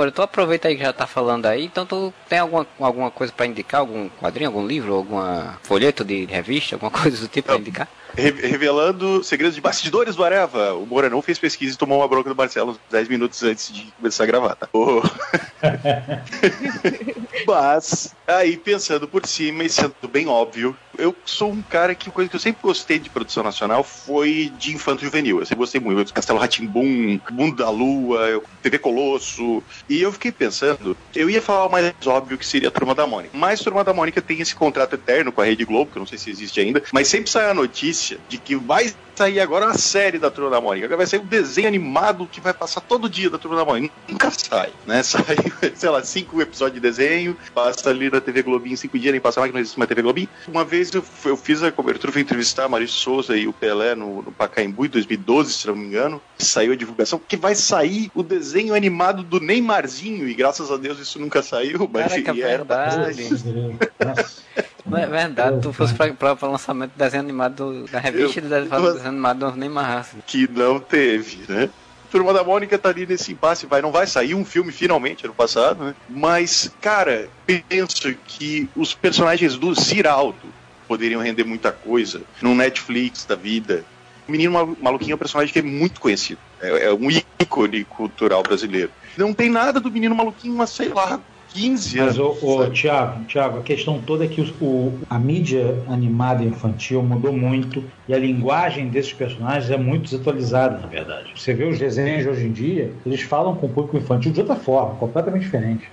Moro, tu aproveita aí que já tá falando aí, então tu tem alguma, alguma coisa para indicar, algum quadrinho, algum livro, alguma folheto de revista, alguma coisa do tipo para indicar? revelando segredos de bastidores do Areva. O Moura não fez pesquisa e tomou uma bronca do Marcelo 10 minutos antes de começar a gravar, tá? Oh. Mas, aí pensando por cima e sendo bem óbvio, eu sou um cara que coisa que eu sempre gostei de produção nacional foi de infanto juvenil. Eu sempre gostei muito. Castelo Ratimbum, Mundo da Lua, TV Colosso. E eu fiquei pensando, eu ia falar o mais óbvio que seria a Turma da Mônica. Mas Turma da Mônica tem esse contrato eterno com a Rede Globo, que eu não sei se existe ainda, mas sempre sai a notícia de que vai sair agora uma série da Turma da Mônica. Vai sair um desenho animado que vai passar todo dia da Turma da Mônica. Nunca sai, né? Sai, sei lá, cinco episódios de desenho, passa ali na TV Globinho cinco dias, nem passa mais que não existe mais TV Globinho. Uma vez eu, eu fiz a cobertura, fui entrevistar a Maurício Souza e o Pelé no, no Pacaembu em 2012, se não me engano. Saiu a divulgação que vai sair o desenho animado do Neymarzinho, e graças a Deus isso nunca saiu, mas Caraca, era verdade. Não é verdade, tu fosse pra, pra, pra lançamento do desenho animado da revista do desenho animado do Neymar. Que não teve, né? Turma da Mônica tá ali nesse impasse, vai, não vai sair um filme finalmente ano passado, né? Mas, cara, penso que os personagens do Ziraldo poderiam render muita coisa no Netflix da vida. O Menino Maluquinho é um personagem que é muito conhecido, é, é um ícone cultural brasileiro. Não tem nada do Menino Maluquinho, mas sei lá, 15 anos. Mas, o, o Tiago, Tiago, a questão toda é que o, o, a mídia animada infantil mudou muito e a linguagem desses personagens é muito desatualizada, na verdade. Você vê os desenhos de hoje em dia, eles falam com o público infantil de outra forma, completamente diferente.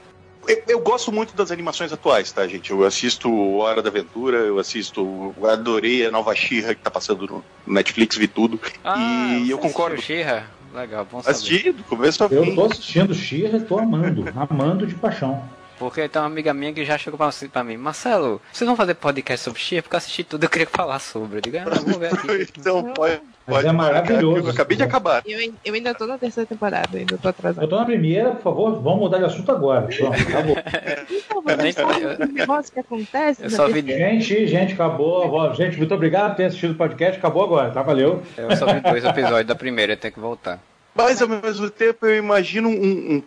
Eu, eu, gosto muito das animações atuais, tá, gente? Eu assisto Hora da Aventura, eu assisto. Eu adorei a nova Xirra que tá passando no Netflix, vi tudo. Ah, e eu concordo. Xirra? Legal, bom saber. Assisti do começo ao fim. Eu tô assistindo Xirra e tô amando, amando de paixão. Porque tem uma amiga minha que já chegou pra, pra mim, Marcelo, vocês vão fazer podcast sobre Xirra? Porque eu assisti tudo, eu queria falar sobre. Eu digo, ah, vamos ver aqui. então pode. Pode é maravilhoso. Eu acabei de acabar. Eu, eu, ainda tô na terceira temporada, ainda tô atrasado. Eu tô na primeira, por favor, vamos mudar de assunto agora. Pronto, acabou. Então, negócio que acontece. Eu só vi... Gente, gente, acabou. Gente, muito obrigado por ter assistido o podcast. Acabou agora, tá? Valeu. Eu só vi dois episódios da primeira, eu tenho que voltar. Mas ao mesmo tempo eu imagino um, um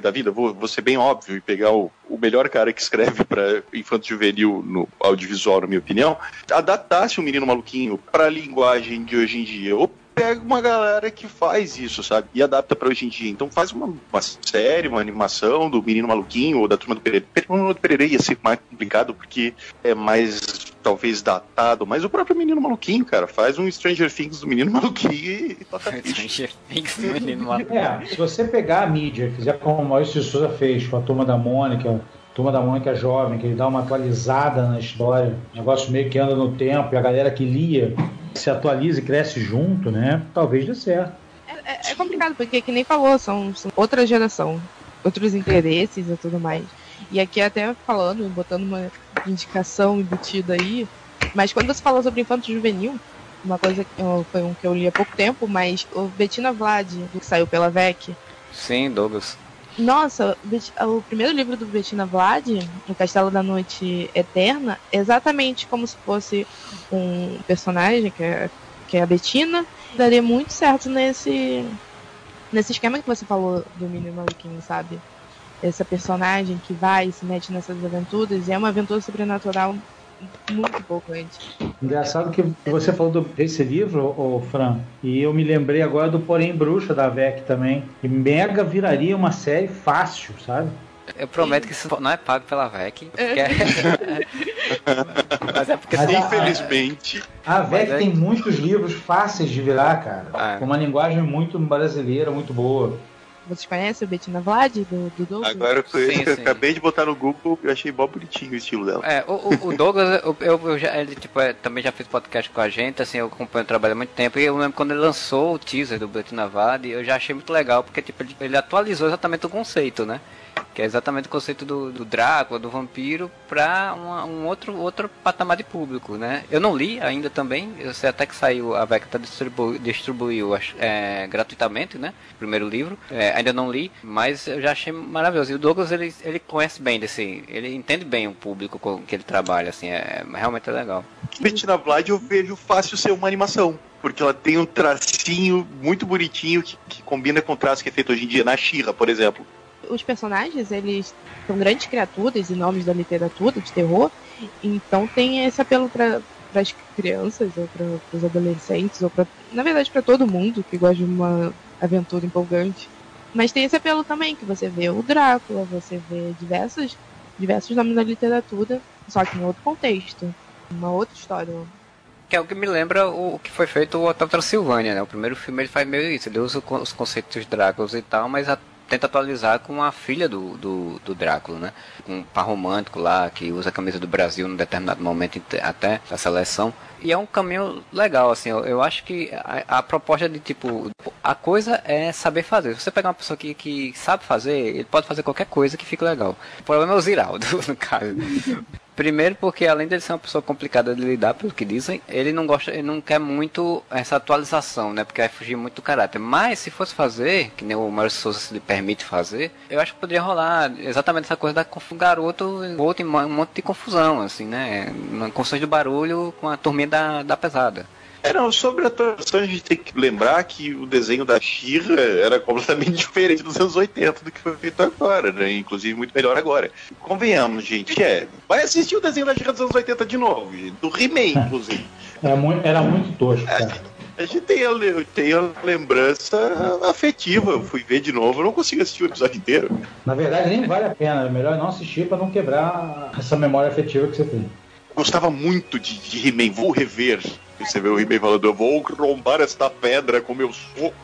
da vida, vou, vou ser bem óbvio e pegar o, o melhor cara que escreve para infanto juvenil no audiovisual, na minha opinião, adaptasse o menino maluquinho para a linguagem de hoje em dia. Ou pega uma galera que faz isso, sabe? E adapta para hoje em dia. Então faz uma, uma, série, uma animação do Menino Maluquinho ou da Turma do Pereira. Turma do Pereira ia ser mais complicado porque é mais talvez datado, mas o próprio Menino Maluquinho, cara, faz um Stranger Things do Menino Maluquinho e toca Stranger Things do Menino Maluquinho. É, se você pegar a mídia e fizer como o Maurício de Souza fez com a Turma da Mônica, Turma da Mônica Jovem, que ele dá uma atualizada na história, negócio meio que anda no tempo, e a galera que lia se atualiza e cresce junto, né? Talvez dê certo. É, é complicado, porque que nem falou, são, são outra geração, outros interesses e tudo mais. E aqui até falando, botando uma indicação embutida aí, mas quando você falou sobre infanto juvenil, uma coisa que eu, foi um que eu li há pouco tempo, mas o Bettina Vlad, que saiu pela VEC. Sim, Douglas. Nossa, o primeiro livro do Bettina Vlad, O Castelo da Noite Eterna, é exatamente como se fosse um personagem, que é, que é a Bettina, daria muito certo nesse, nesse esquema que você falou do Menino Maluquinho, sabe? Essa personagem que vai e se mete nessas aventuras, e é uma aventura sobrenatural muito empolgante. Engraçado que você falou desse livro, o Fran, e eu me lembrei agora do Porém Bruxa da VEC também. E mega viraria uma série fácil, sabe? Eu prometo que isso não é pago pela VEC. É. Mas é porque, Mas infelizmente. A, a VEC é... tem muitos livros fáceis de virar, cara. Ah. Com uma linguagem muito brasileira, muito boa. Vocês conhecem o Bettina Vlad do, do Douglas? Agora eu conheço, sim, sim. acabei de botar no Google e achei mó bonitinho o estilo dela. É, o, o Douglas, eu, eu, já, ele tipo, é, também já fez podcast com a gente, assim, eu acompanho o trabalho há muito tempo, e eu lembro quando ele lançou o teaser do Bettina Vlad, eu já achei muito legal, porque tipo, ele, ele atualizou exatamente o conceito, né? Que é exatamente o conceito do, do Drácula, do vampiro, para um outro, outro patamar de público, né? Eu não li ainda também, eu sei até que saiu, a Vecta distribuiu, distribuiu é, gratuitamente, né? O primeiro livro, é, ainda não li, mas eu já achei maravilhoso. E o Douglas, ele, ele conhece bem desse, ele entende bem o público com que ele trabalha, assim, é, realmente é legal. Bettina Vlad eu vejo fácil ser uma animação porque ela tem um tracinho muito bonitinho que, que combina com o traço que é feito hoje em dia na Xirra, por exemplo os personagens, eles são grandes criaturas e nomes da literatura de terror, então tem esse apelo para as crianças ou para os adolescentes ou na verdade, para todo mundo que gosta de uma aventura empolgante. Mas tem esse apelo também que você vê o Drácula, você vê diversos diversos nomes da literatura, só que em outro contexto, uma outra história. Que é o que me lembra o que foi feito o Hotel Transilvânia, né? O primeiro filme ele faz meio isso, ele usa os conceitos Dráculas e tal, mas a tenta atualizar com a filha do, do, do Drácula, né? Um par romântico lá que usa a camisa do Brasil num determinado momento até da seleção. E é um caminho legal, assim. Eu, eu acho que a, a, proposta de tipo. A coisa é saber fazer. Se você pegar uma pessoa que, que sabe fazer, ele pode fazer qualquer coisa que fique legal. O problema é o Ziraldo, no caso. Primeiro porque além de ele ser uma pessoa complicada de lidar, pelo que dizem, ele não gosta, ele não quer muito essa atualização, né? Porque vai fugir muito do caráter. Mas se fosse fazer, que nem o Mário Souza se lhe permite fazer, eu acho que poderia rolar exatamente essa coisa da um garoto outro um monte de confusão, assim, né? Uma confusão de barulho com a turminha da, da pesada. É, não, sobre a atuação a gente tem que lembrar que o desenho da Shira era completamente diferente dos anos 80 do que foi feito agora, né? Inclusive muito melhor agora. Convenhamos, gente, é. Vai assistir o desenho da Shira dos anos 80 de novo, do He-Man, inclusive. Era muito, era muito tosco, cara. A gente, a gente tem, a, tem a lembrança afetiva. Eu fui ver de novo, eu não consigo assistir o episódio inteiro. Na verdade, nem vale a pena. É melhor não assistir para não quebrar essa memória afetiva que você tem. Gostava muito de, de He-Man, vou rever você vê o He-Man falando, eu vou rombar esta pedra com meu soco,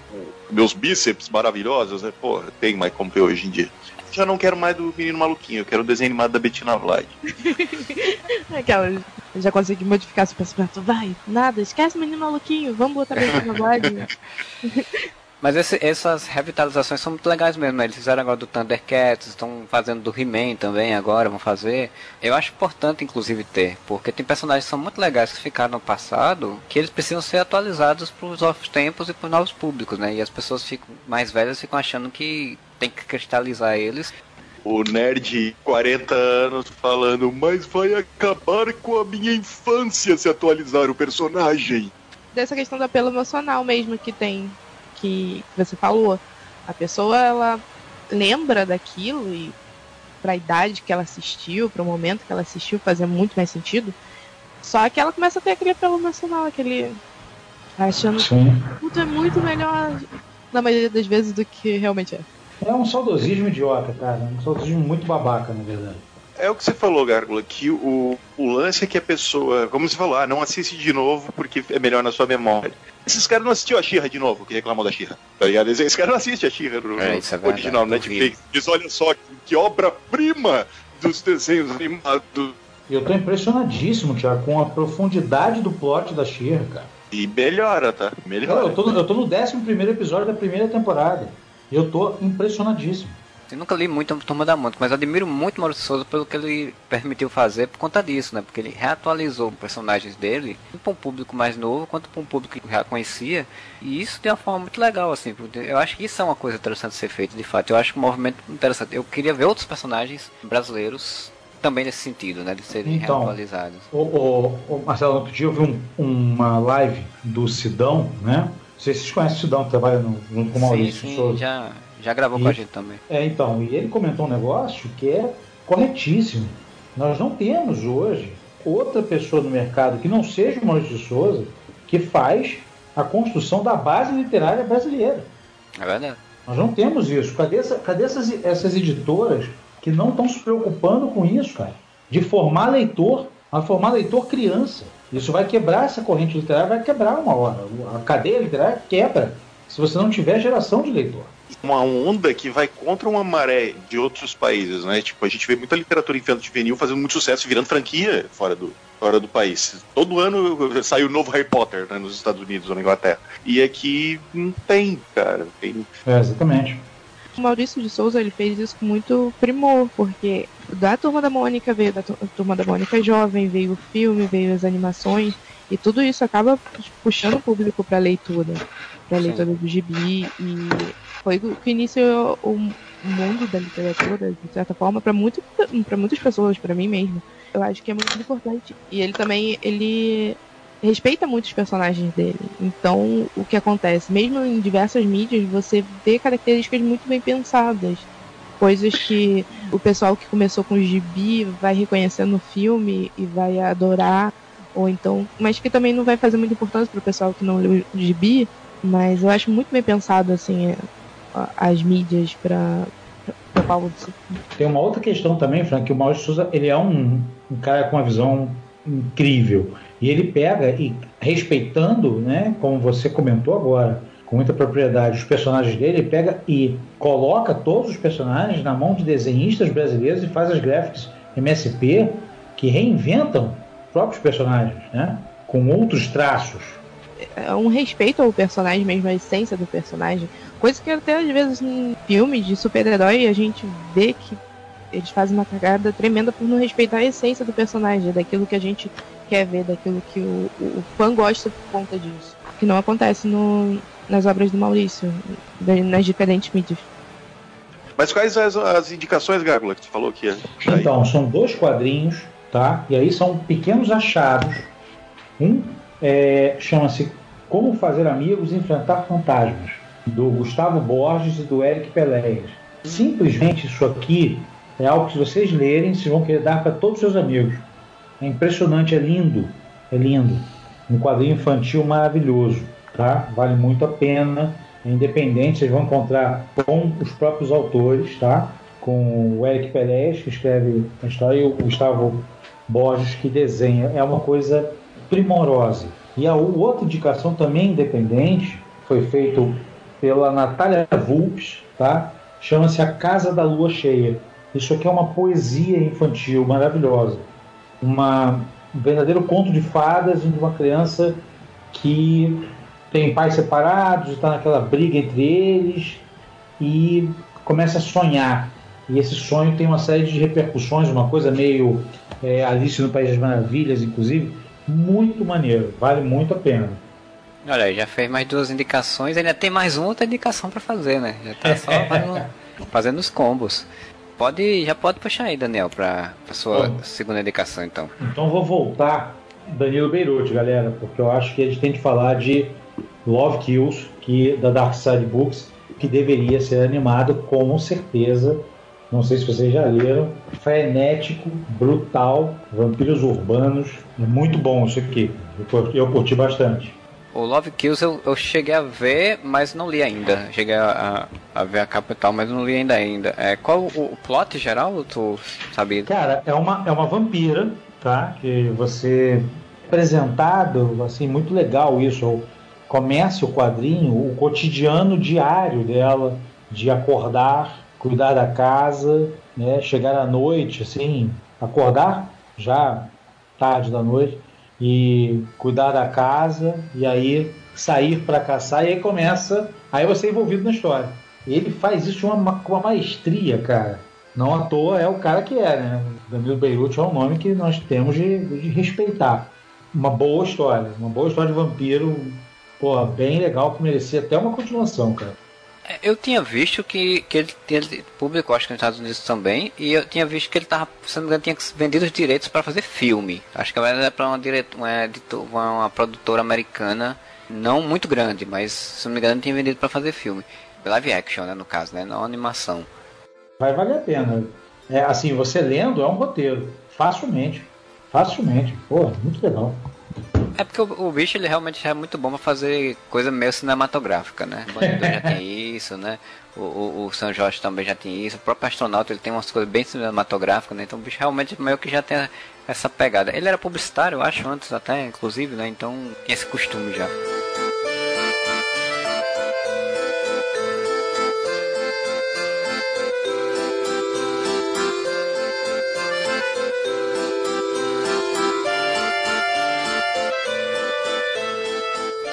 meus bíceps maravilhosos. Né? Pô, tem mais como ver hoje em dia. Já não quero mais do Menino Maluquinho, eu quero o desenho animado da Bettina Vlad. Aquela, já consegui modificar seu pensamento. Vai, nada, esquece o Menino Maluquinho, vamos botar Bettina Vlad. Mas esse, essas revitalizações são muito legais mesmo, né? Eles fizeram agora do Thundercats, estão fazendo do He-Man também agora, vão fazer. Eu acho importante, inclusive, ter, porque tem personagens que são muito legais que ficaram no passado, que eles precisam ser atualizados para os novos tempos e para os novos públicos, né? E as pessoas ficam mais velhas ficam achando que tem que cristalizar eles. O nerd 40 anos falando, mas vai acabar com a minha infância se atualizar o personagem. Dessa questão do apelo emocional mesmo que tem que você falou. A pessoa ela lembra daquilo e para a idade que ela assistiu, para o momento que ela assistiu, fazia muito mais sentido. Só que ela começa a ter aquele apelo nacional, aquele achando que tudo é muito melhor na maioria das vezes do que realmente é. É um saudosismo idiota, cara. Um saudosismo muito babaca, na verdade. É o que você falou, Gárgula, que o, o lance é que a pessoa, como você falou, ah, não assiste de novo porque é melhor na sua memória. Esses caras não assistiram a Xirra de novo, que reclamou da Xirra. Tá ligado? Esse cara não assiste a Xirra no, é, é original no Netflix. Diz, olha só, que, que obra-prima dos desenhos animados. Eu tô impressionadíssimo, Thiago, com a profundidade do plot da Shira, cara. E melhora, tá? Melhora. Eu tô, eu tô no 11 episódio da primeira temporada. E eu tô impressionadíssimo. Eu nunca li muito a Turma da Mônica, mas admiro muito o Maurício Souza pelo que ele permitiu fazer por conta disso, né? Porque ele reatualizou personagens dele, tanto para um público mais novo quanto para um público que já conhecia. E isso de uma forma muito legal, assim. Eu acho que isso é uma coisa interessante de ser feito, de fato. Eu acho que um movimento interessante. Eu queria ver outros personagens brasileiros também nesse sentido, né? De serem então, reatualizados. O, o, o Marcelo, outro dia eu vi um, uma live do Sidão, né? Não sei se vocês conhecem o Sidão, que trabalha no, junto com o Maurício sim, sim, Souza. Já, já gravou e, com a gente também. É, então, e ele comentou um negócio que é corretíssimo. Nós não temos hoje outra pessoa no mercado que não seja o Maurício de Souza que faz a construção da base literária brasileira. É verdade. Nós não temos isso. Cadê, essa, cadê essas, essas editoras que não estão se preocupando com isso, cara? De formar leitor, a formar leitor criança. Isso vai quebrar essa corrente literária, vai quebrar uma hora. A cadeia literária quebra se você não tiver geração de leitor uma onda que vai contra uma maré de outros países, né? Tipo, a gente vê muita literatura infantil fazendo muito sucesso, virando franquia fora do, fora do país. Todo ano sai o novo Harry Potter né, nos Estados Unidos ou na Inglaterra. E aqui não tem, cara. Tem... É, exatamente. O Maurício de Souza ele fez isso com muito primor, porque da Turma da Mônica veio da Turma da Mônica Jovem, veio o filme, veio as animações, e tudo isso acaba puxando o público para leitura, para leitura do gibi e foi o que iniciou o mundo da literatura, de certa forma, para muito, muitas pessoas, para mim mesmo. Eu acho que é muito importante. E ele também, ele respeita muitos personagens dele. Então, o que acontece? Mesmo em diversas mídias, você vê características muito bem pensadas. Coisas que o pessoal que começou com o gibi vai reconhecer no filme e vai adorar. Ou então, mas que também não vai fazer muita importância para o pessoal que não leu o gibi. Mas eu acho muito bem pensado, assim, as mídias para Paulo Tem uma outra questão também, Frank, que o Maurício Souza ele é um, um cara com uma visão incrível. E ele pega e respeitando, né, como você comentou agora, com muita propriedade, os personagens dele, ele pega e coloca todos os personagens na mão de desenhistas brasileiros e faz as graphics MSP que reinventam próprios personagens, né, com outros traços. É um respeito ao personagem mesmo, a essência do personagem. Coisa que até às vezes em filmes de super-herói a gente vê que eles fazem uma cagada tremenda por não respeitar a essência do personagem, daquilo que a gente quer ver, daquilo que o, o fã gosta por conta disso. Que não acontece no, nas obras do Maurício, nas diferentes mídias. Mas quais as, as indicações, Gárgula, que você falou que ia Então, são dois quadrinhos, tá? E aí são pequenos achados. Um é, chama-se Como Fazer Amigos e Enfrentar Fantasmas do Gustavo Borges e do Eric Peléas. Simplesmente isso aqui é algo que vocês lerem, vocês vão querer dar para todos os seus amigos. É impressionante, é lindo, é lindo. Um quadrinho infantil maravilhoso, tá? Vale muito a pena. É independente, vocês vão encontrar com os próprios autores, tá? Com o Eric Peléas, que escreve a história, e o Gustavo Borges, que desenha. É uma coisa primorosa. E a outra indicação também independente foi feito pela Natália Vulpes, tá? Chama-se A Casa da Lua Cheia. Isso aqui é uma poesia infantil maravilhosa. Uma, um verdadeiro conto de fadas de uma criança que tem pais separados, está naquela briga entre eles e começa a sonhar. E esse sonho tem uma série de repercussões, uma coisa meio é, Alice no País das Maravilhas, inclusive. Muito maneiro, vale muito a pena. Olha, já fez mais duas indicações, ainda tem mais uma outra indicação para fazer, né? Já tá só fazendo, fazendo os combos. Pode, já pode puxar aí, Daniel, para a sua Bom, segunda indicação, então. Então vou voltar Danilo Beirute, galera, porque eu acho que a gente tem que falar de Love Kills, que da Dark Side Books, que deveria ser animado com certeza. Não sei se vocês já leram. Frenético, brutal, vampiros urbanos. É muito bom isso aqui. Eu, eu curti bastante. O Love Kills eu, eu cheguei a ver, mas não li ainda. Cheguei a, a, a ver a capital, mas não li ainda ainda. É, qual o, o plot geral, tu sabia? Cara, é uma, é uma vampira, tá? Que você apresentado, assim, muito legal isso. Começa o quadrinho, o cotidiano diário dela, de acordar cuidar da casa, né? chegar à noite, assim, acordar já tarde da noite e cuidar da casa e aí sair para caçar e aí começa, aí você é envolvido na história. Ele faz isso com uma, uma maestria, cara. Não à toa é o cara que é, né? Danilo Beirute é um nome que nós temos de, de respeitar. Uma boa história, uma boa história de vampiro, pô, bem legal que merecia até uma continuação, cara. É, eu tinha visto que, que ele, ele publicou, acho que nos Estados Unidos também, e eu tinha visto que ele tava, se não me engano, tinha vendido os direitos para fazer filme. Acho que era para uma, uma, editor, uma, uma, produtora americana, não muito grande, mas se não me engano, tinha vendido para fazer filme. Live action, né, no caso, né, não animação. Vai valer a pena. É, assim, você lendo é um roteiro, facilmente. Facilmente. Pô, muito legal. É porque o, o, bicho ele realmente é muito bom pra fazer coisa meio cinematográfica, né? O Bandido já tem isso, né? O, o, o, São Jorge também já tem isso. O próprio astronauta ele tem umas coisas bem cinematográficas, né? Então o bicho realmente meio que já tem essa pegada. Ele era publicitário, eu acho, antes até, inclusive, né? Então tem esse costume já.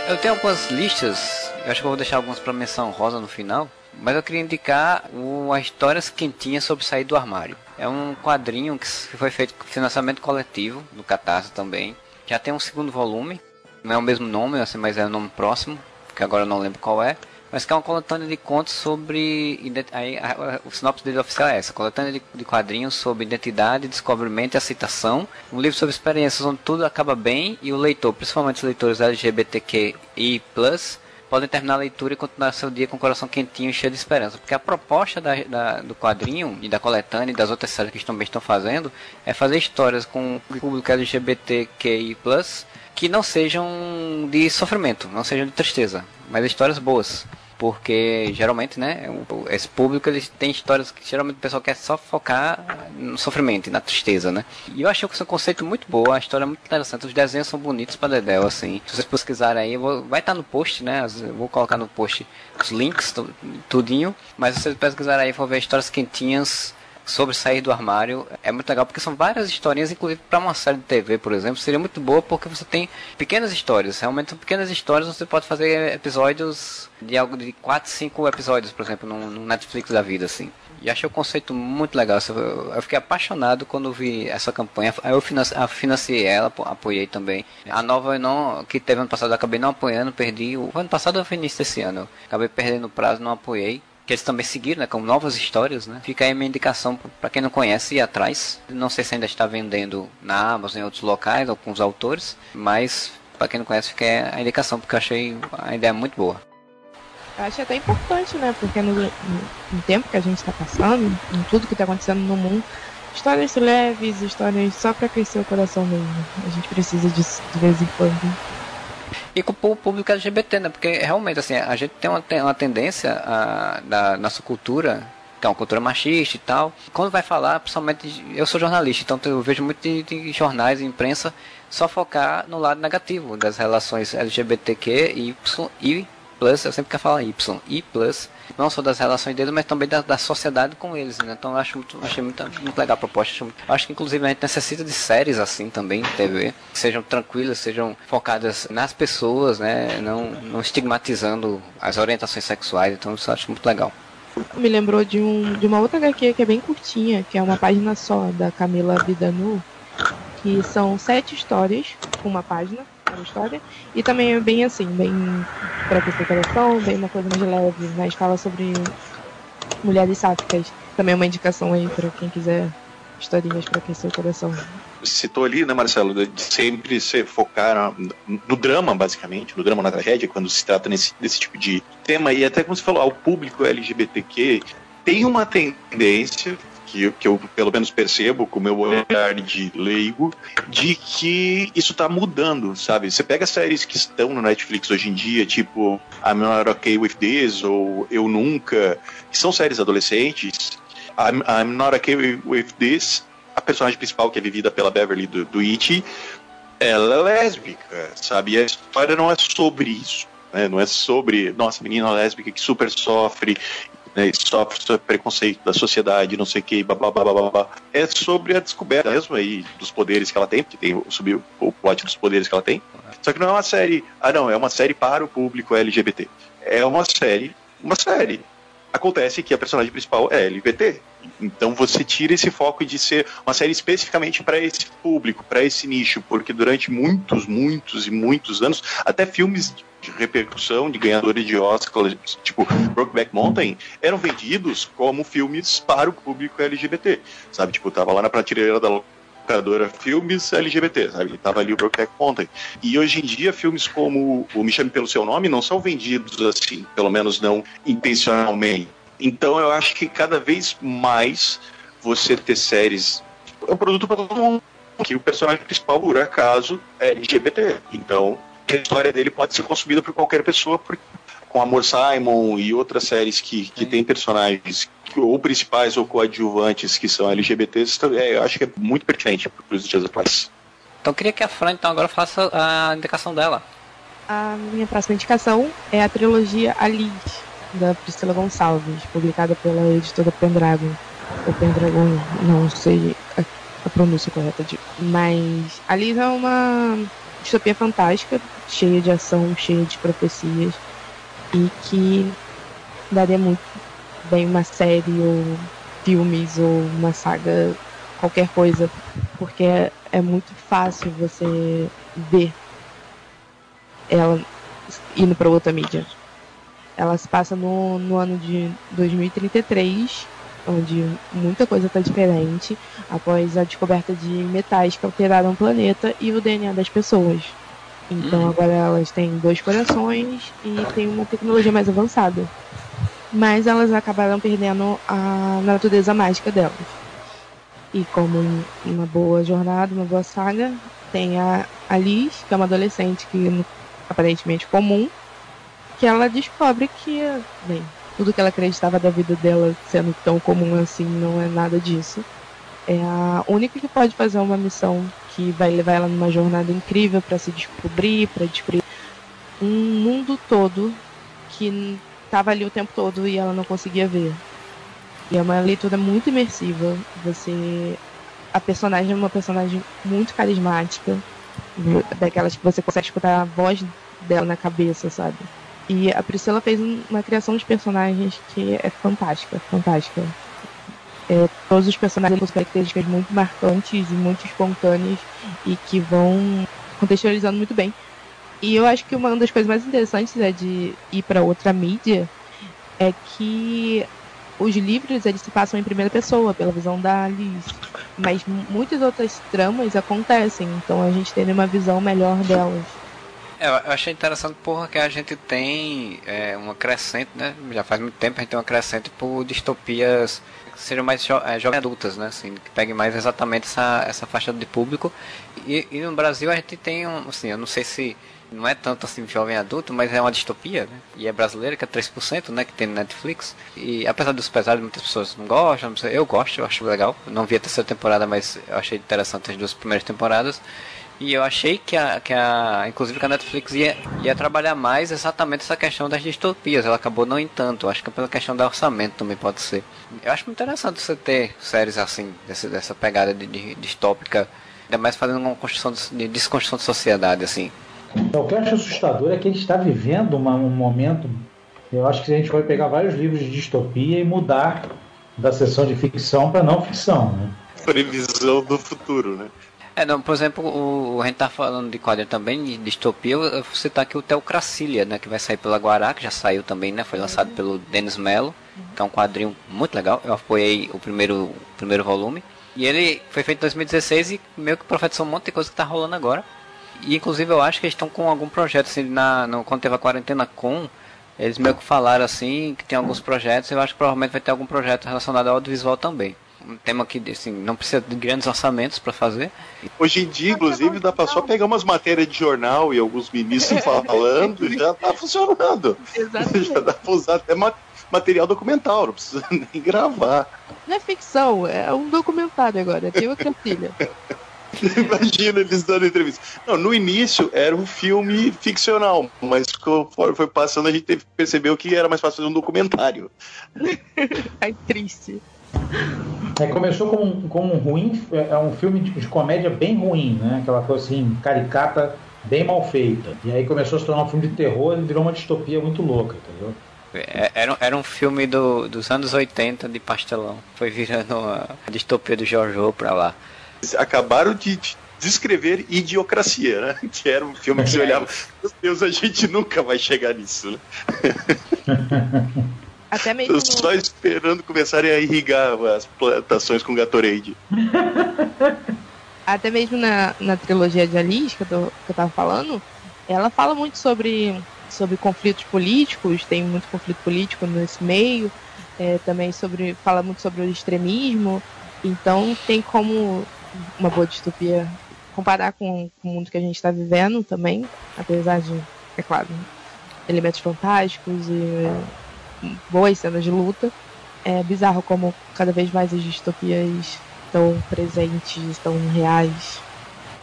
Eu tenho algumas listas, eu acho que eu vou deixar algumas para menção rosa no final, mas eu queria indicar as histórias quentinhas sobre sair do armário. É um quadrinho que foi feito com financiamento coletivo, do Catarse também. Já tem um segundo volume, não é o mesmo nome, assim, mas é o nome próximo, que agora eu não lembro qual é mas que é uma coletânea de contos sobre. Aí, a, a, o sinopse dele oficial é essa: coletânea de, de, quadrinhos sobre identidade, descobrimento e aceitação. Um livro sobre experiências onde tudo acaba bem e o leitor, principalmente os leitores LGBTQI, podem terminar a leitura e continuar seu dia com o coração quentinho e cheio de esperança. Porque a proposta da, da, do quadrinho e da coletânea e das outras séries que também estão fazendo é fazer histórias com o público LGBTQI que não sejam de sofrimento, não sejam de tristeza, mas histórias boas porque geralmente, né, esse público ele tem histórias que geralmente o pessoal quer só focar no sofrimento e na tristeza, né? E eu achei que é um conceito muito bom, a história é muito interessante, os desenhos são bonitos para Dedel, assim. Se vocês pesquisarem aí, vou, vai estar tá no post, né? Eu vou colocar no post os links, tudinho, mas se vocês pesquisarem aí, vão ver histórias quentinhas sobre sair do armário é muito legal porque são várias historinhas, inclusive para uma série de TV, por exemplo, seria muito boa porque você tem pequenas histórias. Realmente são pequenas histórias, você pode fazer episódios de algo de 4, 5 episódios, por exemplo, no, Netflix da vida, assim. E achei o conceito muito legal. Eu fiquei apaixonado quando vi essa campanha. Eu financiei ela, apoiei também. A nova não, que teve ano passado, acabei não apoiando, perdi. O ano passado eu início desse ano. acabei perdendo o prazo, não apoiei que eles também seguiram, né, com novas histórias, né? Fica aí minha indicação para quem não conhece ir atrás. Não sei se ainda está vendendo na Amazon em outros locais, alguns autores, mas para quem não conhece fica a indicação porque eu achei a ideia muito boa. Eu acho até importante, né? Porque no, no, no tempo que a gente está passando, em tudo que está acontecendo no mundo, histórias leves, histórias só para crescer o coração mesmo. A gente precisa disso de vez em quando e com o público LGBT, né? Porque realmente, assim, a gente tem uma, uma tendência a, da nossa cultura, que é uma cultura machista e tal. Quando vai falar, principalmente, eu sou jornalista, então eu vejo muito jornais e imprensa só focar no lado negativo das relações LGBTQ e Y e plus, eu sempre quero falar Y, e plus, não só das relações deles, mas também da, da sociedade com eles, né? Então eu acho muito, achei muito, muito legal a proposta. Acho, muito, acho que inclusive a gente necessita de séries assim também, TV, que sejam tranquilas, sejam focadas nas pessoas, né? Não, não estigmatizando as orientações sexuais, então isso eu acho muito legal. Me lembrou de, um, de uma outra HQ que é bem curtinha, que é uma página só, da Camila Bidanu, que são sete histórias, uma página, uma história, e também é bem assim, bem para aquecer coração, bem uma coisa mais leve, mas fala sobre mulheres sáficas. Também é uma indicação aí para quem quiser historinhas para aquecer o coração. Citou ali, né, Marcelo, de sempre se focar no drama, basicamente, no drama, na tragédia, quando se trata nesse, desse tipo de tema, e até como você falou, ao público LGBTQ tem uma tendência que, que eu pelo menos percebo com o meu olhar de leigo, de que isso está mudando, sabe? Você pega séries que estão no Netflix hoje em dia, tipo I'm Not Okay With This ou Eu Nunca, que são séries adolescentes. I'm, I'm Not Okay With This, a personagem principal que é vivida pela Beverly do, do It, ela é lésbica, sabe? E a história não é sobre isso. Né? Não é sobre, nossa, menina lésbica que super sofre né, sofre preconceito da sociedade, não sei o que, babá, babá, é sobre a descoberta mesmo aí dos poderes que ela tem, porque tem subiu o plot dos poderes que ela tem. Só que não é uma série, ah não, é uma série para o público LGBT. É uma série, uma série. Acontece que a personagem principal é LGBT. Então você tira esse foco de ser uma série especificamente para esse público, para esse nicho, porque durante muitos, muitos e muitos anos, até filmes de repercussão de ganhadores de Oscar, tipo Brokeback Mountain, eram vendidos como filmes para o público LGBT, sabe? Tipo, tava lá na prateleira da locadora filmes LGBT, sabe? Tava ali o Brokeback Mountain. E hoje em dia, filmes como o Me Chame Pelo Seu Nome não são vendidos assim, pelo menos não intencionalmente. Então eu acho que cada vez mais você ter séries é um produto para todo mundo. Que o personagem principal, por acaso, é LGBT. Então, a história dele pode ser consumida por qualquer pessoa, porque com Amor Simon e outras séries que, que tem personagens ou principais ou coadjuvantes que são LGBTs, então, é, eu acho que é muito pertinente para os dias atuais. Então eu queria que a Fran então agora faça a indicação dela. A minha próxima indicação é a trilogia Alice, da Priscila Gonçalves, publicada pela editora Pendragon. Ou Pendragon, não sei a, a pronúncia correta de. Mas Alice é uma distopia fantástica, cheia de ação, cheia de profecias, e que daria muito bem uma série ou filmes ou uma saga, qualquer coisa, porque é, é muito fácil você ver ela indo para outra mídia. Ela se passa no, no ano de 2033, onde muita coisa está diferente após a descoberta de metais que alteraram o planeta e o DNA das pessoas. Então uhum. agora elas têm dois corações e têm uma tecnologia mais avançada. Mas elas acabaram perdendo a natureza mágica delas. E como uma boa jornada, uma boa saga, tem a Alice, que é uma adolescente que aparentemente comum, que ela descobre que, bem, tudo que ela acreditava da vida dela sendo tão comum assim não é nada disso. É a única que pode fazer uma missão que vai levar ela numa jornada incrível para se descobrir, para descobrir um mundo todo que estava ali o tempo todo e ela não conseguia ver. E é uma leitura muito imersiva. Você a personagem é uma personagem muito carismática, daquelas que você consegue escutar a voz dela na cabeça, sabe? E a Priscila fez uma criação de personagens que é fantástica, fantástica. É, todos os personagens com características muito marcantes e muito espontâneas e que vão contextualizando muito bem. E eu acho que uma das coisas mais interessantes é de ir para outra mídia é que os livros eles se passam em primeira pessoa, pela visão da Alice. Mas muitas outras tramas acontecem, então a gente tem uma visão melhor delas. É, eu achei interessante porque a gente tem é, uma crescente, né? Já faz muito tempo a gente tem uma crescente por distopias que sejam mais jo é, jovens adultas, né? Assim, que peguem mais exatamente essa, essa faixa de público. E, e, no Brasil a gente tem um, assim, eu não sei se não é tanto assim jovem adulto, mas é uma distopia, né? E é brasileira, que é 3%, né? Que tem Netflix. E apesar dos pesares, muitas pessoas não gostam, não sei, eu gosto, eu acho legal. Não vi a terceira temporada, mas eu achei interessante as duas primeiras temporadas. E eu achei que a, que a inclusive que a Netflix ia, ia trabalhar mais exatamente essa questão das distopias. Ela acabou não em tanto. Acho que é pela questão do orçamento também pode ser. Eu acho muito interessante você ter séries assim, dessa, dessa pegada de, de distópica, ainda mais fazendo uma construção de, desconstrução de sociedade, assim. O que eu acho assustador é que a gente está vivendo uma, um momento. Eu acho que a gente vai pegar vários livros de distopia e mudar da seção de ficção para não ficção. Né? Previsão do futuro, né? É, não, por exemplo, o, a gente tá falando de quadrinho também, de distopia, você tá aqui o Teocracilia, né, que vai sair pela Guará, que já saiu também, né, foi lançado uhum. pelo Denis Mello, que é um quadrinho muito legal, eu apoiei o primeiro, o primeiro volume, e ele foi feito em 2016 e meio que profetizou um monte de coisa que tá rolando agora, e inclusive eu acho que eles estão com algum projeto, assim, na, no, quando teve a quarentena com, eles meio que falaram assim, que tem alguns projetos, eu acho que provavelmente vai ter algum projeto relacionado ao audiovisual também um tema que assim, não precisa de grandes orçamentos para fazer. Hoje em dia, inclusive, dá para só pegar umas matérias de jornal e alguns ministros falando e já tá funcionando. Exatamente. Já dá para usar até material documental, não precisa nem gravar. Não é ficção, é um documentário agora, tem outra filha. Imagina eles dando entrevista. Não, no início era um filme ficcional, mas conforme foi passando a gente percebeu que era mais fácil fazer um documentário. Ai, triste. É, começou como, como um ruim, é um filme de, de, comédia bem ruim, né? Aquela coisa assim, caricata, bem mal feita. E aí começou a se tornar um filme de terror e virou uma distopia muito louca, entendeu? É, era, era um filme do, dos anos 80 de pastelão. Foi virando a distopia do George pra lá. Acabaram de descrever Idiocracia, né? Que era um filme que você olhava, meu Deus, a gente nunca vai chegar nisso, né? Até mesmo. Só esperando começarem a irrigar as plantações com Gatorade. Até mesmo na, na trilogia de Alice, que eu, tô, que eu tava falando, ela fala muito sobre, sobre conflitos políticos, tem muito conflito político nesse meio, é, também sobre fala muito sobre o extremismo, então tem como uma boa distopia comparar com, com o mundo que a gente está vivendo também, apesar de, é claro, elementos fantásticos e boas cenas de luta. É bizarro como cada vez mais as distopias estão presentes, estão reais.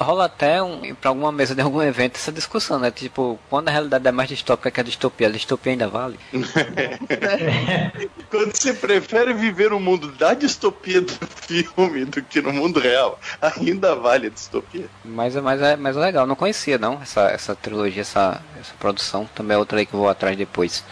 Rola até um, pra alguma mesa de algum evento essa discussão, né? Tipo, quando a realidade é mais distópica que a distopia, a distopia ainda vale? quando você prefere viver no mundo da distopia do filme do que no mundo real, ainda vale a distopia. Mas, mas, é, mas é legal, não conhecia não essa, essa trilogia, essa, essa produção. Também é outra aí que eu vou atrás depois.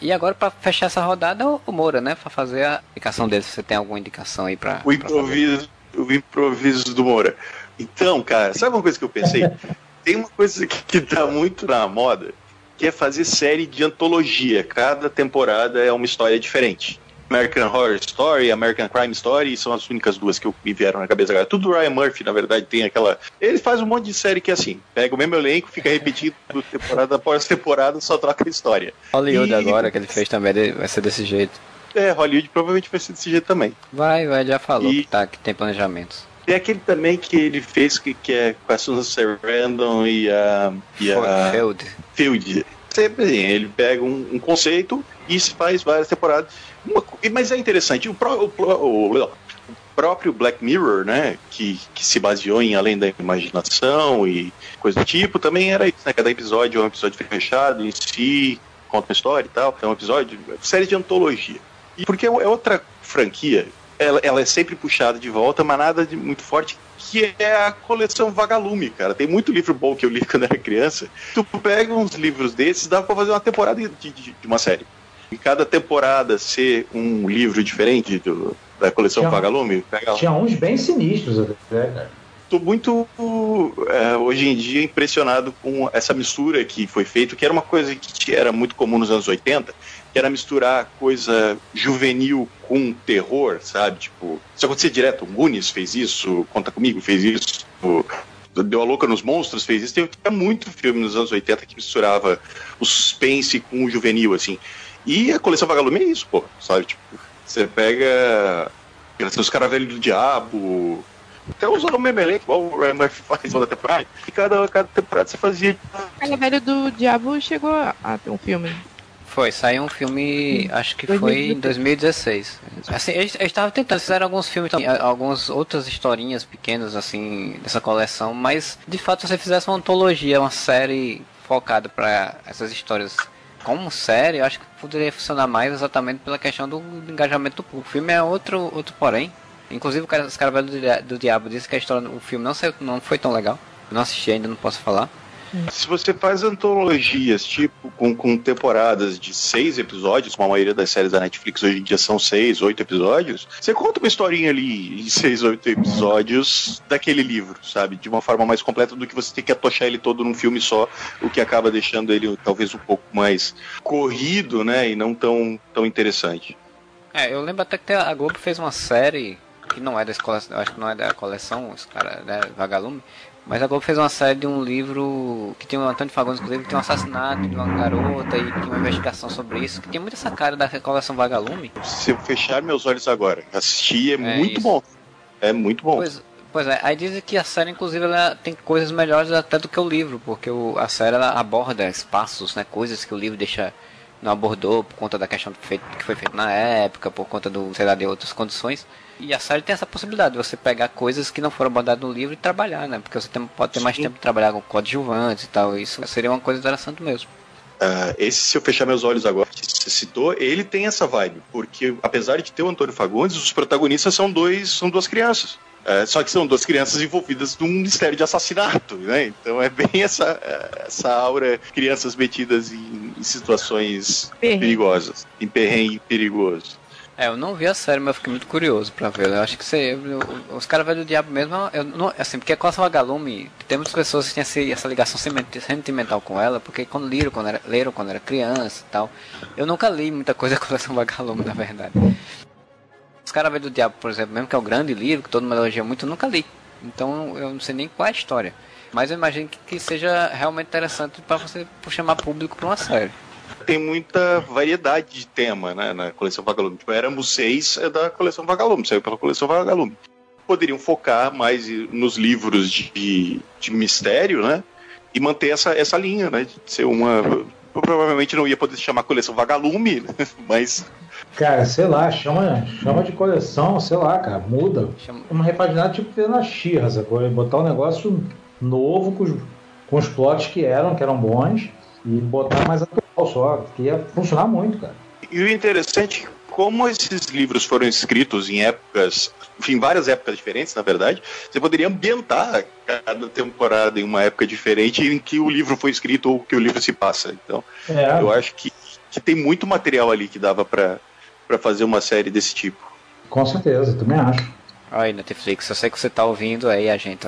E agora, para fechar essa rodada, o Moura, né? Para fazer a indicação dele. Você tem alguma indicação aí para. O improviso, o improviso do Moura. Então, cara, sabe uma coisa que eu pensei? tem uma coisa que, que tá muito na moda, que é fazer série de antologia. Cada temporada é uma história diferente. American Horror Story, American Crime Story, são as únicas duas que me vieram na cabeça agora. Tudo Ryan Murphy, na verdade, tem aquela. Ele faz um monte de série que é assim: pega o mesmo elenco, fica repetindo temporada após temporada, só troca a história. Hollywood e... agora, que ele fez também, vai ser desse jeito. É, Hollywood provavelmente vai ser desse jeito também. Vai, vai, já falou e... que, tá, que tem planejamentos. Tem aquele também que ele fez que, que é com a Susan Sarandon e a. E a Field. Field. Sempre assim, ele pega um, um conceito e faz várias temporadas. Uma, mas é interessante, o, o, o, o, próprio Black Mirror, né, que, que se baseou em Além da Imaginação e coisa do tipo, também era isso, né, cada episódio é um episódio fechado em si, conta uma história e tal, é um episódio, série de antologia. E porque é outra franquia, ela, ela é sempre puxada de volta, mas nada de muito forte, que é a coleção Vagalume, cara. Tem muito livro bom que eu li quando era criança. Tu pega uns livros desses, dá pra fazer uma temporada de, de, de uma série e cada temporada ser um livro diferente do, da coleção tinha, Vagalume. Pega tinha uns bem sinistros até, cara. Estou muito, é, hoje em dia, impressionado com essa mistura que foi feita, que era uma coisa que era muito comum nos anos 80, que era misturar coisa juvenil com terror, sabe? Tipo, isso acontecia direto. O Goonies fez isso, Conta Comigo fez isso, Deu a Louca nos Monstros fez isso. Tem, tem muito filme nos anos 80 que misturava o suspense com o juvenil, assim. E a coleção Vagalume é isso, pô, sabe? Tipo, você pega os Caravelhos do Diabo, até usando o meme igual o Ryan Murphy faz toda temporada. E cada, cada temporada você fazia. Caravelho do Diabo chegou a ter um filme. Foi, saiu um filme, acho que foi em 2016. Assim, eles estavam tentando, fizeram alguns filmes também, algumas outras historinhas pequenas, assim, dessa coleção, mas de fato, se você fizesse uma antologia, uma série focada para essas histórias como série, eu acho que poderia funcionar mais exatamente pela questão do, engajamento do público. O filme é outro, outro porém. Inclusive, o os caras do, do Diabo disse que a história, o filme não, saiu, não foi tão legal. Eu não assisti ainda, não posso falar. Se você faz antologias, tipo, com, com temporadas de seis episódios, como a maioria das séries da Netflix hoje em dia são seis, oito episódios, você conta uma historinha ali em seis, oito episódios daquele livro, sabe? De uma forma mais completa do que você ter que atochar ele todo num filme só, o que acaba deixando ele talvez um pouco mais corrido, né? E não tão, tão interessante. É, eu lembro até que a Globo fez uma série que não é da escola, acho que não é da coleção, os cara, né, Vagalume, mas a Globo fez uma série de um livro que tem o Antônio Fagundes, inclusive, que tem um assassinato de uma garota e tem uma investigação sobre isso, que tem muita essa cara da coleção Vagalume. Se eu fechar meus olhos agora, assistir é, é muito isso. bom. É muito bom. Pois, pois é, aí dizem que a série, inclusive, ela tem coisas melhores até do que o livro, porque o, a série ela aborda espaços, né, coisas que o livro deixa não abordou por conta da questão que foi feito na época, por conta do, sei lá, de outras condições. E a série tem essa possibilidade de você pegar coisas que não foram abordadas no livro e trabalhar, né? Porque você tem, pode ter mais tempo de trabalhar com coadjuvantes e tal. Isso seria uma coisa interessante mesmo. Uh, esse, se eu fechar meus olhos agora, que você citou, ele tem essa vibe, porque apesar de ter o Antônio Fagundes, os protagonistas são dois, são duas crianças. É, só que são duas crianças envolvidas num mistério de assassinato, né? Então é bem essa, essa aura, crianças metidas em, em situações perrengue. perigosas, em perrengue perigoso. É, eu não vi a série, mas eu fiquei muito curioso pra ver. Eu acho que você, os caras do diabo mesmo, eu não, assim, porque com a Vagalume, tem muitas pessoas que têm essa, essa ligação sentimental com ela, porque quando leram quando era, leram quando era criança e tal. Eu nunca li muita coisa com a Vagalume, na verdade. Os caras do diabo, por exemplo, mesmo que é um grande livro, que todo mundo elogia muito, eu nunca li. Então eu não sei nem qual é a história. Mas eu imagino que, que seja realmente interessante para você chamar público para uma série tem muita variedade de tema né, na coleção Vagalume. Tipo, Éramos seis é da coleção Vagalume, saiu pela coleção Vagalume. Poderiam focar mais nos livros de, de mistério, né? E manter essa, essa linha, né? De ser uma. provavelmente não ia poder chamar coleção Vagalume, né, mas. Cara, sei lá, chama, chama de coleção, sei lá, cara, muda. Chama... Uma repaginada tipo fez na Xirras agora, botar um negócio novo com os, com os plots que eram, que eram bons, e botar mais atual só, que ia funcionar muito, cara. E o interessante é como esses livros foram escritos em épocas, enfim, várias épocas diferentes, na verdade, você poderia ambientar cada temporada em uma época diferente em que o livro foi escrito ou que o livro se passa. Então, é. eu acho que, que tem muito material ali que dava para fazer uma série desse tipo. Com certeza, também acho. Aí, Netflix, eu sei que você tá ouvindo aí a gente,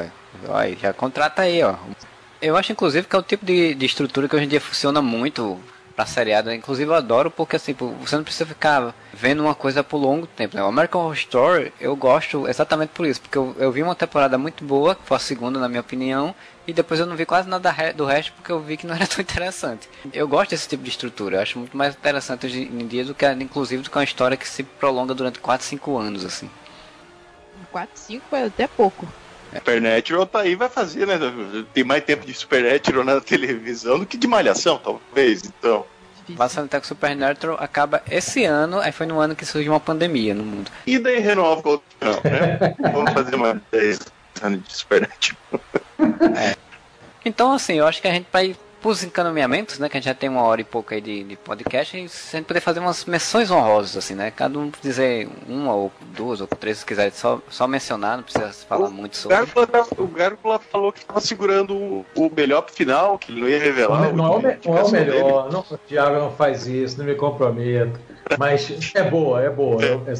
ó. Aí, já contrata aí, ó. Eu acho, inclusive, que é o tipo de, de estrutura que hoje em dia funciona muito pra seriado. Inclusive eu adoro porque assim, você não precisa ficar vendo uma coisa por longo tempo. Né? O American Horror Story eu gosto exatamente por isso, porque eu, eu vi uma temporada muito boa, que foi a segunda na minha opinião, e depois eu não vi quase nada do resto porque eu vi que não era tão interessante. Eu gosto desse tipo de estrutura, eu acho muito mais interessante hoje em dia do que inclusive do que uma história que se prolonga durante 4, 5 anos assim. 4, 5 é até pouco. Supernatural tá aí, vai fazer, né? Tem mais tempo de Supernatural na televisão do que de Malhação, talvez, então. Passando até que Supernatural acaba esse ano, aí foi no ano que surgiu uma pandemia no mundo. E daí renova o não, né? Vamos fazer mais 10 anos de Supernatural. É. Então, assim, eu acho que a gente vai pros encaminhamentos, né? Que a gente já tem uma hora e pouco aí de, de podcast, e a gente poder fazer umas menções honrosas, assim, né? Cada um dizer uma ou duas ou três, se quiser só, só mencionar, não precisa falar o muito sobre. Gárgula, o Gárgula falou que estava segurando o, o melhor pro final, que ele não ia revelar. Não, não, é, o, não é o melhor, não, o Thiago não faz isso, não me comprometo. Mas é boa, é boa. É,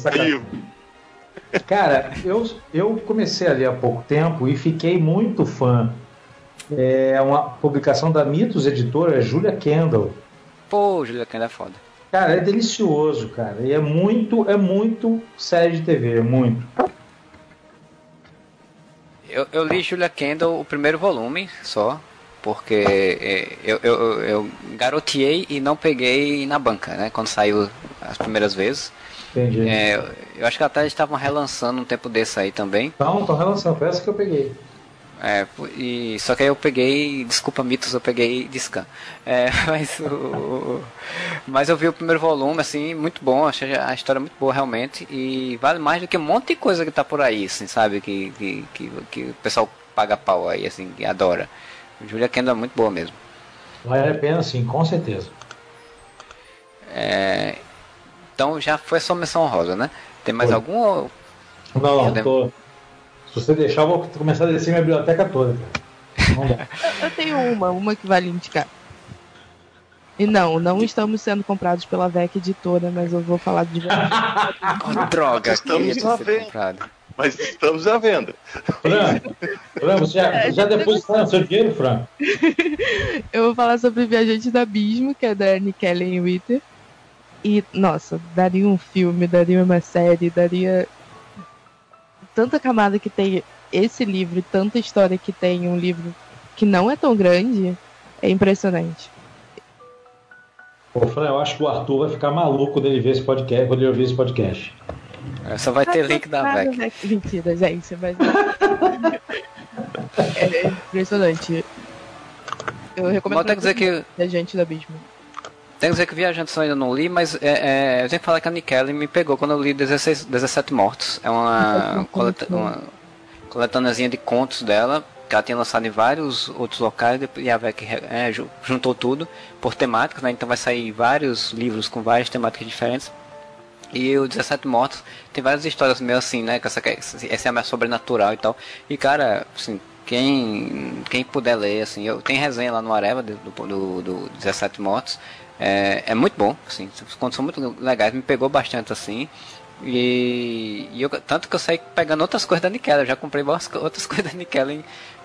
é Cara, eu, eu comecei ali há pouco tempo e fiquei muito fã é uma publicação da Mitos Editora, Julia Kendall. Pô, Julia Kendall é foda. Cara, é delicioso, cara. E é muito, é muito série de TV, é muito. Eu, eu li Julia Kendall o primeiro volume só, porque é, eu, eu, eu garoteei e não peguei na banca, né? Quando saiu as primeiras vezes. Entendi. É, eu acho que até estavam relançando um tempo desse aí também. Não, estão relançando, foi essa que eu peguei. É, e, só que aí eu peguei, desculpa mitos, eu peguei de scan. É, mas, o, mas eu vi o primeiro volume, assim, muito bom, achei a história muito boa realmente, e vale mais do que um monte de coisa que tá por aí, assim, sabe, que, que, que, que o pessoal paga pau aí, assim, que adora. Julia Kendall é muito boa mesmo. Vale a pena sim, com certeza. É, então já foi só menção rosa, né? Tem mais foi. algum? Não, não, tô, se você deixar, eu vou começar a descer minha biblioteca toda. eu, eu tenho uma, uma que vale indicar. E não, não estamos sendo comprados pela VEC Editora, mas eu vou falar de oh, droga, estamos à venda. Mas estamos à venda. Fran, Fran você já, é, já depositou seu dinheiro, Fran? eu vou falar sobre Viajante do Abismo, que é da Annie Kelly Witter. E, nossa, daria um filme, daria uma série, daria tanta camada que tem esse livro e tanta história que tem um livro que não é tão grande, é impressionante. Pô, Fran, eu acho que o Arthur vai ficar maluco quando ele ver esse podcast, quando ele ouvir esse podcast. É, só vai ter link da VEC. Mentira, gente, mas. é impressionante. Eu recomendo Bota dizer que a gente do abismo. Tenho que dizer que Viajantes eu ainda não li, mas é, é, eu tenho que falar que a Nikele me pegou quando eu li 16, 17 Mortos. É uma, coleta, uma coletâneazinha de contos dela, que ela tinha lançado em vários outros locais, e a VEC é, juntou tudo por temáticas, né? Então vai sair vários livros com várias temáticas diferentes. E o 17 Mortos tem várias histórias meio assim, né? Essa, essa é mais sobrenatural e tal. E cara, assim, quem, quem puder ler, assim, eu tenho resenha lá no Areva do, do, do 17 Mortos. É, é muito bom, assim, os contos são muito legais, me pegou bastante assim. E, e eu, tanto que eu saí pegando outras coisas da Nikela, eu já comprei outras coisas da Nikela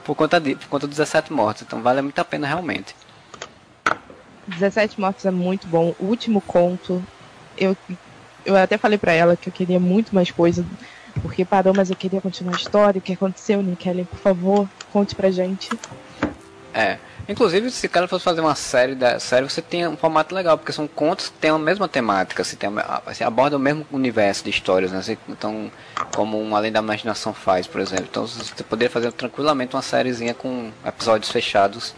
por conta de, por conta dos 17 mortos, então vale muito a pena realmente. 17 mortos é muito bom. O último conto, eu, eu até falei para ela que eu queria muito mais coisa, porque parou, mas eu queria continuar a história, o que aconteceu, Nikela, por favor, conte pra gente. É, Inclusive, se o cara fosse fazer uma série da série, você tem um formato legal, porque são contos que têm a mesma temática, você, tem, você aborda o mesmo universo de histórias, né? Você, então, como um Além da Imaginação faz, por exemplo. Então, você poderia fazer tranquilamente uma sériezinha com episódios fechados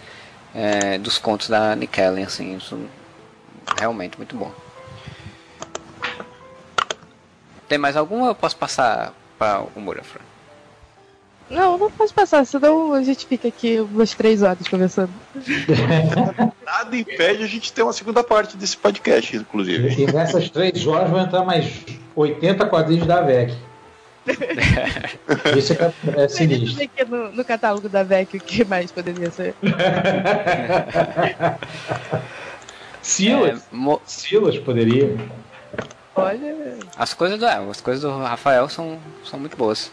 é, dos contos da Nick Ellen, assim, isso realmente muito bom. Tem mais algum ou eu posso passar para o Murafra? Não, não pode passar, senão a gente fica aqui umas três horas conversando. Nada impede a gente ter uma segunda parte desse podcast, inclusive. E nessas três horas vão entrar mais 80 quadrinhos da VEC. Isso é, é sinistro. Aqui no, no catálogo da VEC o que mais poderia ser. Silas. É, mo... Silas poderia. Olha. As coisas, do, é, as coisas do Rafael são, são muito boas.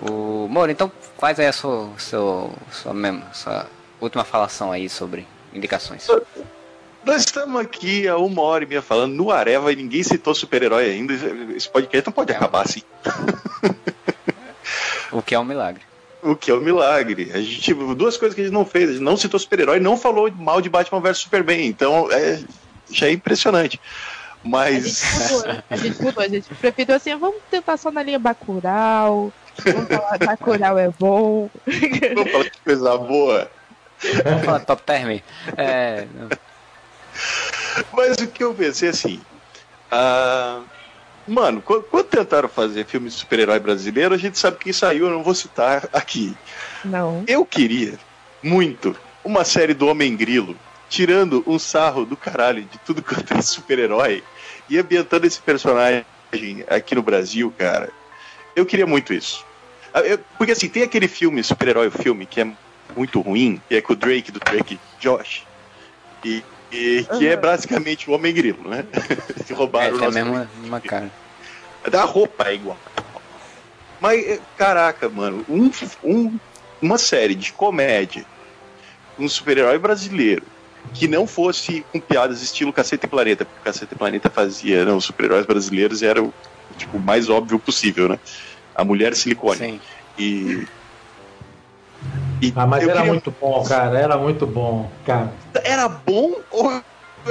O Moro, então faz aí a sua, sua, sua, mesmo, sua última falação aí sobre indicações. Nós estamos aqui há uma hora e meia falando no Areva e ninguém citou super-herói ainda. Esse podcast não pode é. acabar assim. o que é um milagre. O que é um milagre. A gente, duas coisas que a gente não fez. A gente não citou super-herói não falou mal de Batman vs Superman. Então é, já é impressionante. Mas. A gente mudou, a gente, mudou, a gente preferiu assim, vamos tentar só na linha Bacurau, Vamos falar Bacurau é bom. Vamos falar que coisa boa. Vamos falar top term. É... Mas o que eu pensei assim. Uh, mano, quando, quando, tentaram fazer filme de super-herói brasileiro, a gente sabe quem saiu, eu não vou citar aqui. Não. Eu queria muito uma série do Homem Grilo, tirando um sarro do caralho de tudo quanto é super-herói e ambientando esse personagem aqui no Brasil, cara. Eu queria muito isso. Ah, eu, porque assim, tem aquele filme, super-herói filme, que é muito ruim, que é com o Drake, do Drake Josh. E, e que uhum. é basicamente o Homem Grilo, né? que roubaram é, o nosso. É mesmo uma cara. Da roupa é igual. Mas, eh, caraca, mano, um, um, uma série de comédia, um super-herói brasileiro, que não fosse com piadas estilo Cacete e Planeta, porque o Cacete e Planeta fazia, não, super-heróis brasileiros era o tipo, mais óbvio possível, né? A mulher silicone. Sim. E. e ah, mas era queria... muito bom, cara. Era muito bom, cara. Era bom ou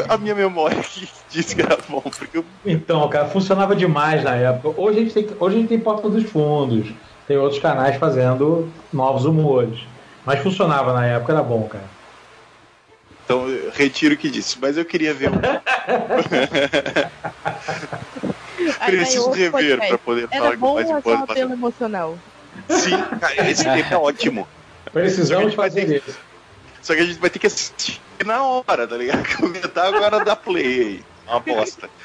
a minha memória que disse que era bom? Porque eu... Então, cara, funcionava demais na época. Hoje a gente tem, hoje a gente tem Porta dos Fundos. Tem outros canais fazendo novos humores. Mas funcionava na época, era bom, cara. Então, retiro o que disse, mas eu queria ver um. Preciso rever para poder Era falar bom mais importante. Era apelo emocional. Sim, cara, esse tempo é ótimo. Precisamos fazer isso. Só que a gente vai ter que assistir na hora, tá ligado? Comentar agora da play. Uma bosta.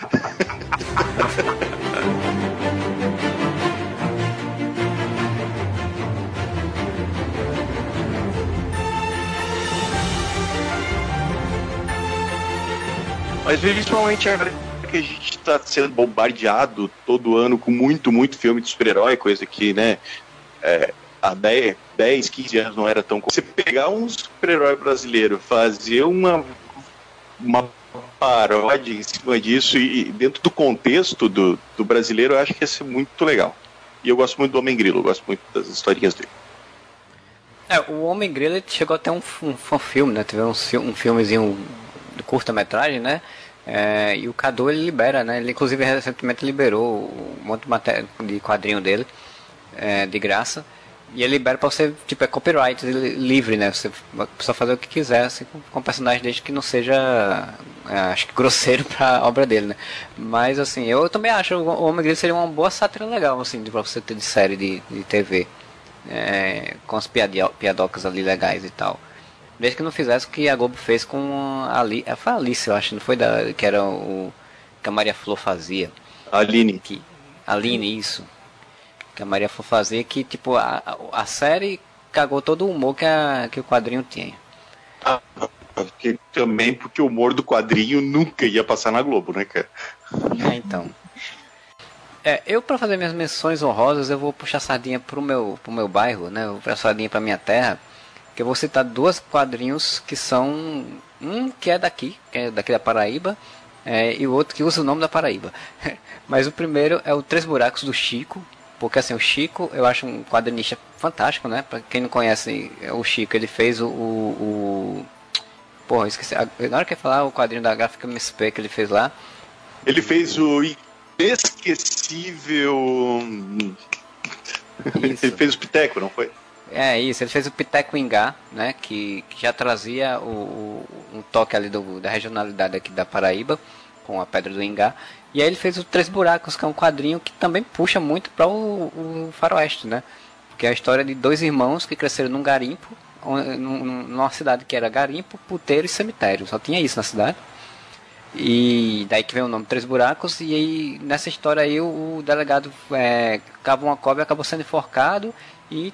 Mas principalmente agora que a gente está sendo bombardeado todo ano com muito, muito filme de super-herói, coisa que, né, é, há 10, 10, 15 anos não era tão. Você pegar um super-herói brasileiro, fazer uma, uma paródia em cima disso e dentro do contexto do, do brasileiro, eu acho que ia ser muito legal. E eu gosto muito do Homem Grilo, eu gosto muito das historinhas dele. É, o Homem Grilo chegou até um, um, um filme, né? Teve um, um filmezinho de curta-metragem, né? É, e o Cadu ele libera, né? Ele inclusive recentemente liberou um monte de de quadrinho dele é, de graça. E ele libera pra você, tipo, é copyright livre, né? Você só fazer o que quiser, assim, com, com o personagem desde que não seja, é, acho que grosseiro pra obra dele, né? Mas, assim, eu também acho o Homem Grilo seria uma boa sátira legal, assim, pra você ter de série de, de TV. É, com as piadocas ali legais e tal. Desde que não fizesse o que a Globo fez com a Ali, foi a Alice, eu acho, não foi da, que era o que a Maria Flor fazia. Aline. Que, Aline, isso que a Maria for fazer, que tipo, a, a série cagou todo o humor que, a, que o quadrinho tinha. Ah, porque, também porque o humor do quadrinho nunca ia passar na Globo, né, cara? É, então. É, eu para fazer minhas menções honrosas, eu vou puxar sardinha pro meu, pro meu bairro, né? Eu vou puxar sardinha pra minha terra, que eu vou citar dois quadrinhos que são um que é daqui, que é daqui da Paraíba, é, e o outro que usa o nome da Paraíba. Mas o primeiro é o Três Buracos do Chico, porque assim, o Chico, eu acho um quadrinista fantástico, né? Pra quem não conhece o Chico, ele fez o. o, o... Porra, esqueci. Na hora que eu falar o quadrinho da gráfica MSP que ele fez lá. Ele fez o inesquecível. ele fez o Piteco, não foi? É isso, ele fez o Piteco Ingá, né? Que, que já trazia o, o, um toque ali do, da regionalidade aqui da Paraíba, com a Pedra do Ingá. E aí ele fez o Três Buracos, que é um quadrinho que também puxa muito para o, o faroeste, né? Que é a história de dois irmãos que cresceram num garimpo, numa cidade que era garimpo, puteiro e cemitério. Só tinha isso na cidade. E daí que vem o nome Três Buracos. E aí nessa história aí o, o delegado é, uma cobra acabou sendo enforcado e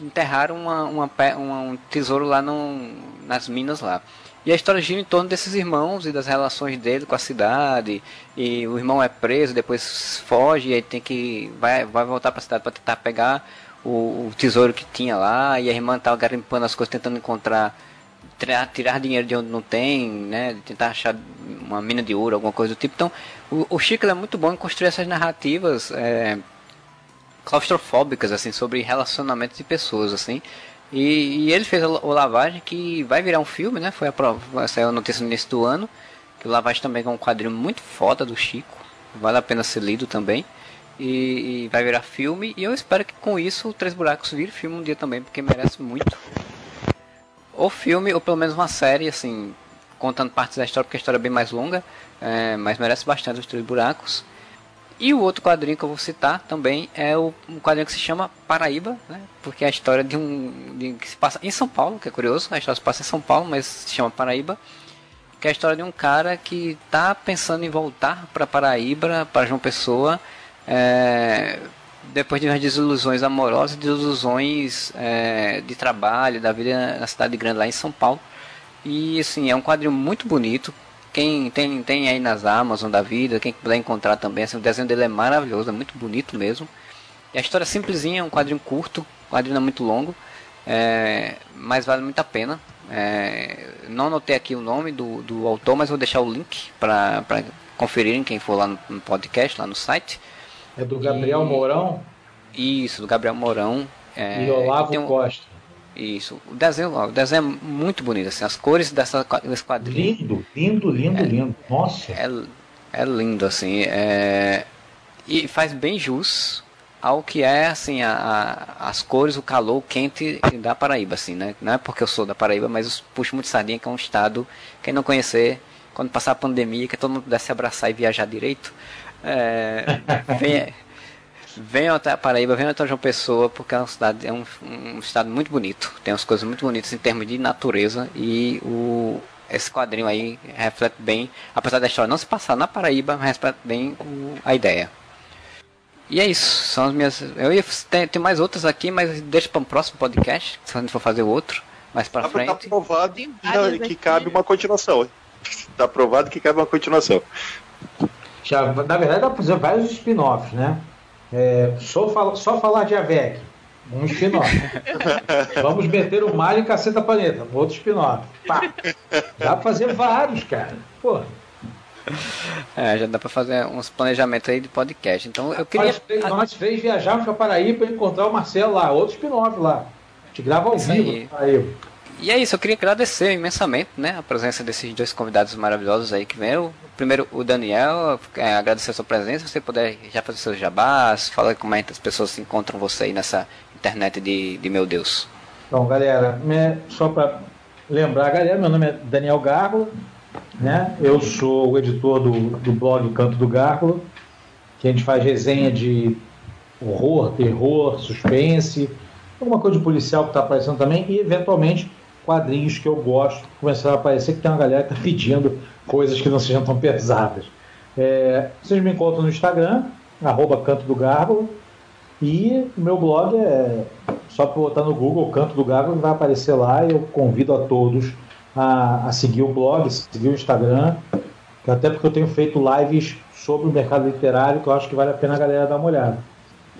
enterraram uma, uma, uma, um tesouro lá no, nas minas lá. E a história gira em torno desses irmãos e das relações dele com a cidade. E o irmão é preso, depois foge, e aí tem que. vai, vai voltar para a cidade para tentar pegar o, o, tesouro que tinha lá. E a irmã tá garimpando as coisas, tentando encontrar. Tirar, tirar dinheiro de onde não tem, né? Tentar achar uma mina de ouro, alguma coisa do tipo. Então, o, o Chico é muito bom em construir essas narrativas é, claustrofóbicas, assim, sobre relacionamentos de pessoas, assim. E, e ele fez o, Lavagem, que vai virar um filme, né? Foi a prova, saiu a notícia no início do ano. Que o Lavagem também é um quadrinho muito foda do Chico. Vale a pena ser lido também. E, e, vai virar filme. E eu espero que com isso o Três Buracos vire filme um dia também, porque merece muito. Ou filme, ou pelo menos uma série, assim, contando partes da história, porque a história é bem mais longa. É, mas merece bastante os Três Buracos. E o outro quadrinho que eu vou citar também é o, um quadrinho que se chama Paraíba, né? porque é a história de um. De, que se passa em São Paulo, que é curioso, a história se passa em São Paulo, mas se chama Paraíba. Que é a história de um cara que está pensando em voltar para Paraíba, para João Pessoa, é, depois de umas desilusões amorosas, desilusões é, de trabalho, da vida na cidade grande lá em São Paulo. E assim, é um quadrinho muito bonito, quem tem, tem aí nas Amazon da vida, quem puder encontrar também, assim, o desenho dele é maravilhoso, é muito bonito mesmo. E a história é simplesinha, é um quadrinho curto, um quadrinho não é muito longo, é, mas vale muito a pena. É, não anotei aqui o nome do, do autor, mas vou deixar o link para conferirem quem for lá no, no, podcast, lá no site. É do Gabriel e, Mourão? Isso, do Gabriel Mourão. É, e Olavo um, Costa. Isso. O desenho, o desenho é muito bonito, assim, as cores dessa, desse quadrinho. Lindo, lindo, lindo, é, lindo. Nossa. É, é lindo, assim. É, e faz bem jus ao que é, assim, a, a, as cores, o calor, o quente da Paraíba, assim, né? Não é porque eu sou da Paraíba, mas eu puxo muito sardinha, que é um estado, quem não conhecer, quando passar a pandemia, que todo mundo pudesse abraçar e viajar direito, é, vem, venham até a Paraíba, venham até João Pessoa, porque é, uma cidade, é um, um estado muito bonito. Tem umas coisas muito bonitas em termos de natureza e o, esse quadrinho aí reflete bem, apesar da história não se passar na Paraíba, reflete bem o, a ideia. E é isso, são as minhas. Eu ia ter, ter mais outras aqui, mas deixa para o um próximo podcast, se a gente for fazer outro, mais para frente. Tá provado que cabe uma continuação. Tá provado que cabe uma continuação. Já, na verdade, dá para fazer vários spin-offs, né? É, só, fala, só falar de AVEC, um spin-off. Vamos meter o Mario em Caceta Planeta, outro spin-off. Dá pra fazer vários, cara. Pô. É, já dá pra fazer uns planejamentos aí de podcast. Então eu queria. Nós, três, nós três viajamos pra Paraíba para encontrar o Marcelo lá, outro spin-off lá. A gente grava ao Isso vivo. Aí. E é isso, eu queria agradecer imensamente né, a presença desses dois convidados maravilhosos aí que vieram. Primeiro, o Daniel, é, agradecer a sua presença. Se você puder já fazer seus jabás, falar como é que as pessoas encontram você aí nessa internet de, de meu Deus. Então, galera, só para lembrar, galera, meu nome é Daniel Gárgula, né? Eu sou o editor do, do blog Canto do Gárgula, que a gente faz resenha de horror, terror, suspense, alguma coisa de policial que está aparecendo também e, eventualmente, quadrinhos que eu gosto começaram a aparecer, que tem uma galera que está pedindo coisas que não sejam tão pesadas. É, vocês me encontram no Instagram, arroba Canto do Gárgula, e meu blog é só para botar no Google Canto do Gárgula vai aparecer lá. Eu convido a todos a, a seguir o blog, seguir o Instagram, até porque eu tenho feito lives sobre o mercado literário que eu acho que vale a pena a galera dar uma olhada.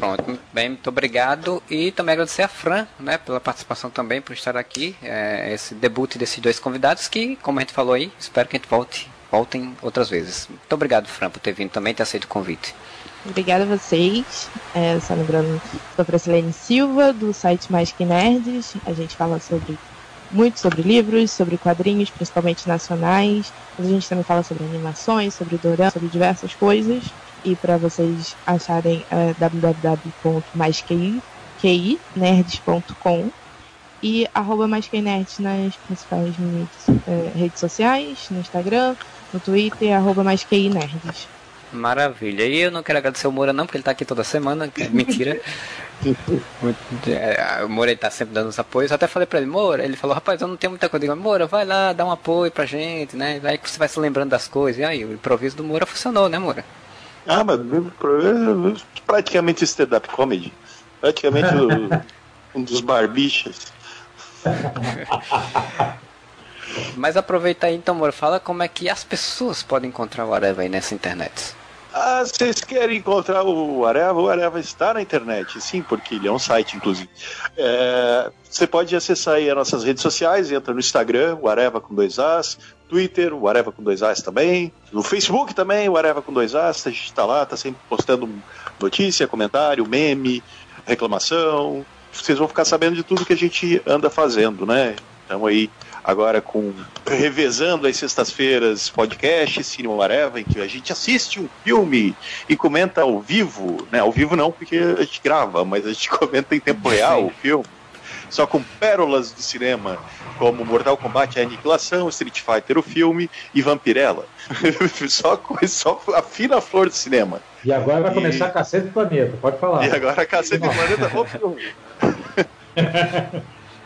Pronto, bem, muito obrigado. E também agradecer a Fran, né, pela participação também, por estar aqui. É, esse debut desses dois convidados que, como a gente falou aí, espero que a gente volte, voltem outras vezes. Muito obrigado, Fran, por ter vindo também ter aceito o convite. Obrigada a vocês. É, só lembrando, sou a Francilene Silva, do site Mais Que Nerds. A gente fala sobre muito sobre livros, sobre quadrinhos, principalmente nacionais. Mas a gente também fala sobre animações, sobre dorama, sobre diversas coisas e para vocês acharem é www.maisquinerds.com e arroba maisquinerds nas principais é, redes sociais, no Instagram, no Twitter, arroba maisquinerds. Maravilha. E eu não quero agradecer o Moura não, porque ele está aqui toda semana, é mentira. É, o Moura está sempre dando os apoios. Eu até falei para ele, Moura, ele falou, rapaz, eu não tenho muita coisa. Eu digo, Moura, vai lá, dá um apoio pra gente, né? Aí você vai se lembrando das coisas. E aí, o improviso do Moura funcionou, né, Moura? Ah, mas praticamente stand-up comedy. Praticamente o, um dos barbichas. Mas aproveita aí então, amor, fala como é que as pessoas podem encontrar o Areva aí nessa internet. Ah, vocês querem encontrar o Areva? O Areva está na internet, sim, porque ele é um site, inclusive. É, você pode acessar aí as nossas redes sociais, entra no Instagram, o Areva com dois As, Twitter, o Areva com dois As também, no Facebook também, o Areva com dois As, a gente está lá, está sempre postando notícia, comentário, meme, reclamação. Vocês vão ficar sabendo de tudo que a gente anda fazendo, né? Então aí agora com revezando as sextas-feiras podcast Cinema Areva, em que a gente assiste um filme e comenta ao vivo, né? Ao vivo não, porque a gente grava, mas a gente comenta em tempo real o filme. Só com pérolas do cinema, como Mortal Kombat a Aniquilação, Street Fighter o filme e Vampirella. só, só a fina flor do cinema. E agora vai e... começar Cacete do Planeta, pode falar. E agora Cacete do Planeta, o filme.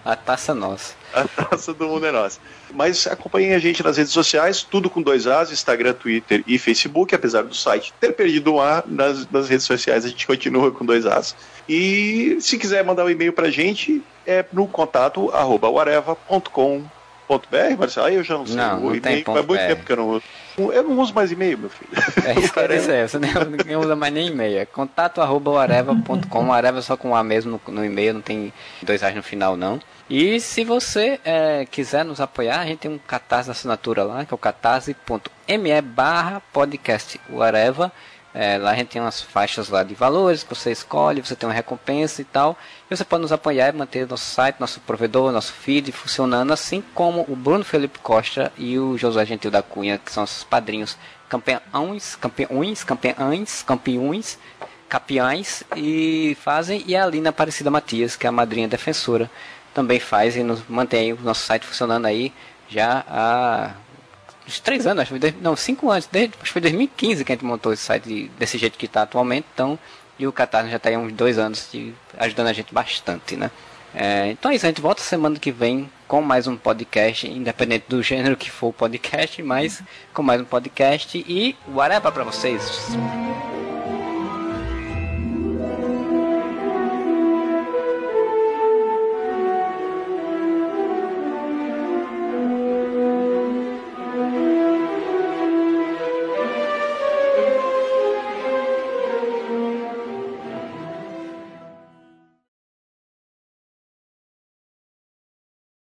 A taça nossa. A taça do mundo é nossa. Mas acompanhem a gente nas redes sociais, tudo com dois As, Instagram, Twitter e Facebook, apesar do site ter perdido um A nas, nas redes sociais, a gente continua com dois As. E se quiser mandar um e-mail pra gente, é no contato arroba .br, Marcelo? Aí eu já não sei. Não, não tem ponto Faz muito tempo que eu não uso. Eu não uso mais e-mail, meu filho. É isso que eu dizer, você nem usa mais nem e-mail. É contato arroba areva.com, areva só com A mesmo no, no e-mail, não tem dois A's no final não. E se você é, quiser nos apoiar, a gente tem um catarse assinatura lá, que é o catarse.me barra podcast Areva. É, lá a gente tem umas faixas lá de valores que você escolhe, você tem uma recompensa e tal. E você pode nos apoiar e manter nosso site, nosso provedor, nosso feed funcionando, assim como o Bruno Felipe Costa e o José Gentil da Cunha, que são os padrinhos campeões, campeões, campeões, campeões, campeões e fazem. E a Alina Aparecida Matias, que é a madrinha defensora, também faz e nos mantém o nosso site funcionando aí já há uns três anos, acho não, cinco anos, desde, acho que foi 2015 que a gente montou esse site desse jeito que está atualmente, então, e o Catarse já está aí uns dois anos de, ajudando a gente bastante, né? É, então é isso, a gente volta semana que vem com mais um podcast, independente do gênero que for o podcast, mas com mais um podcast e whatever para vocês.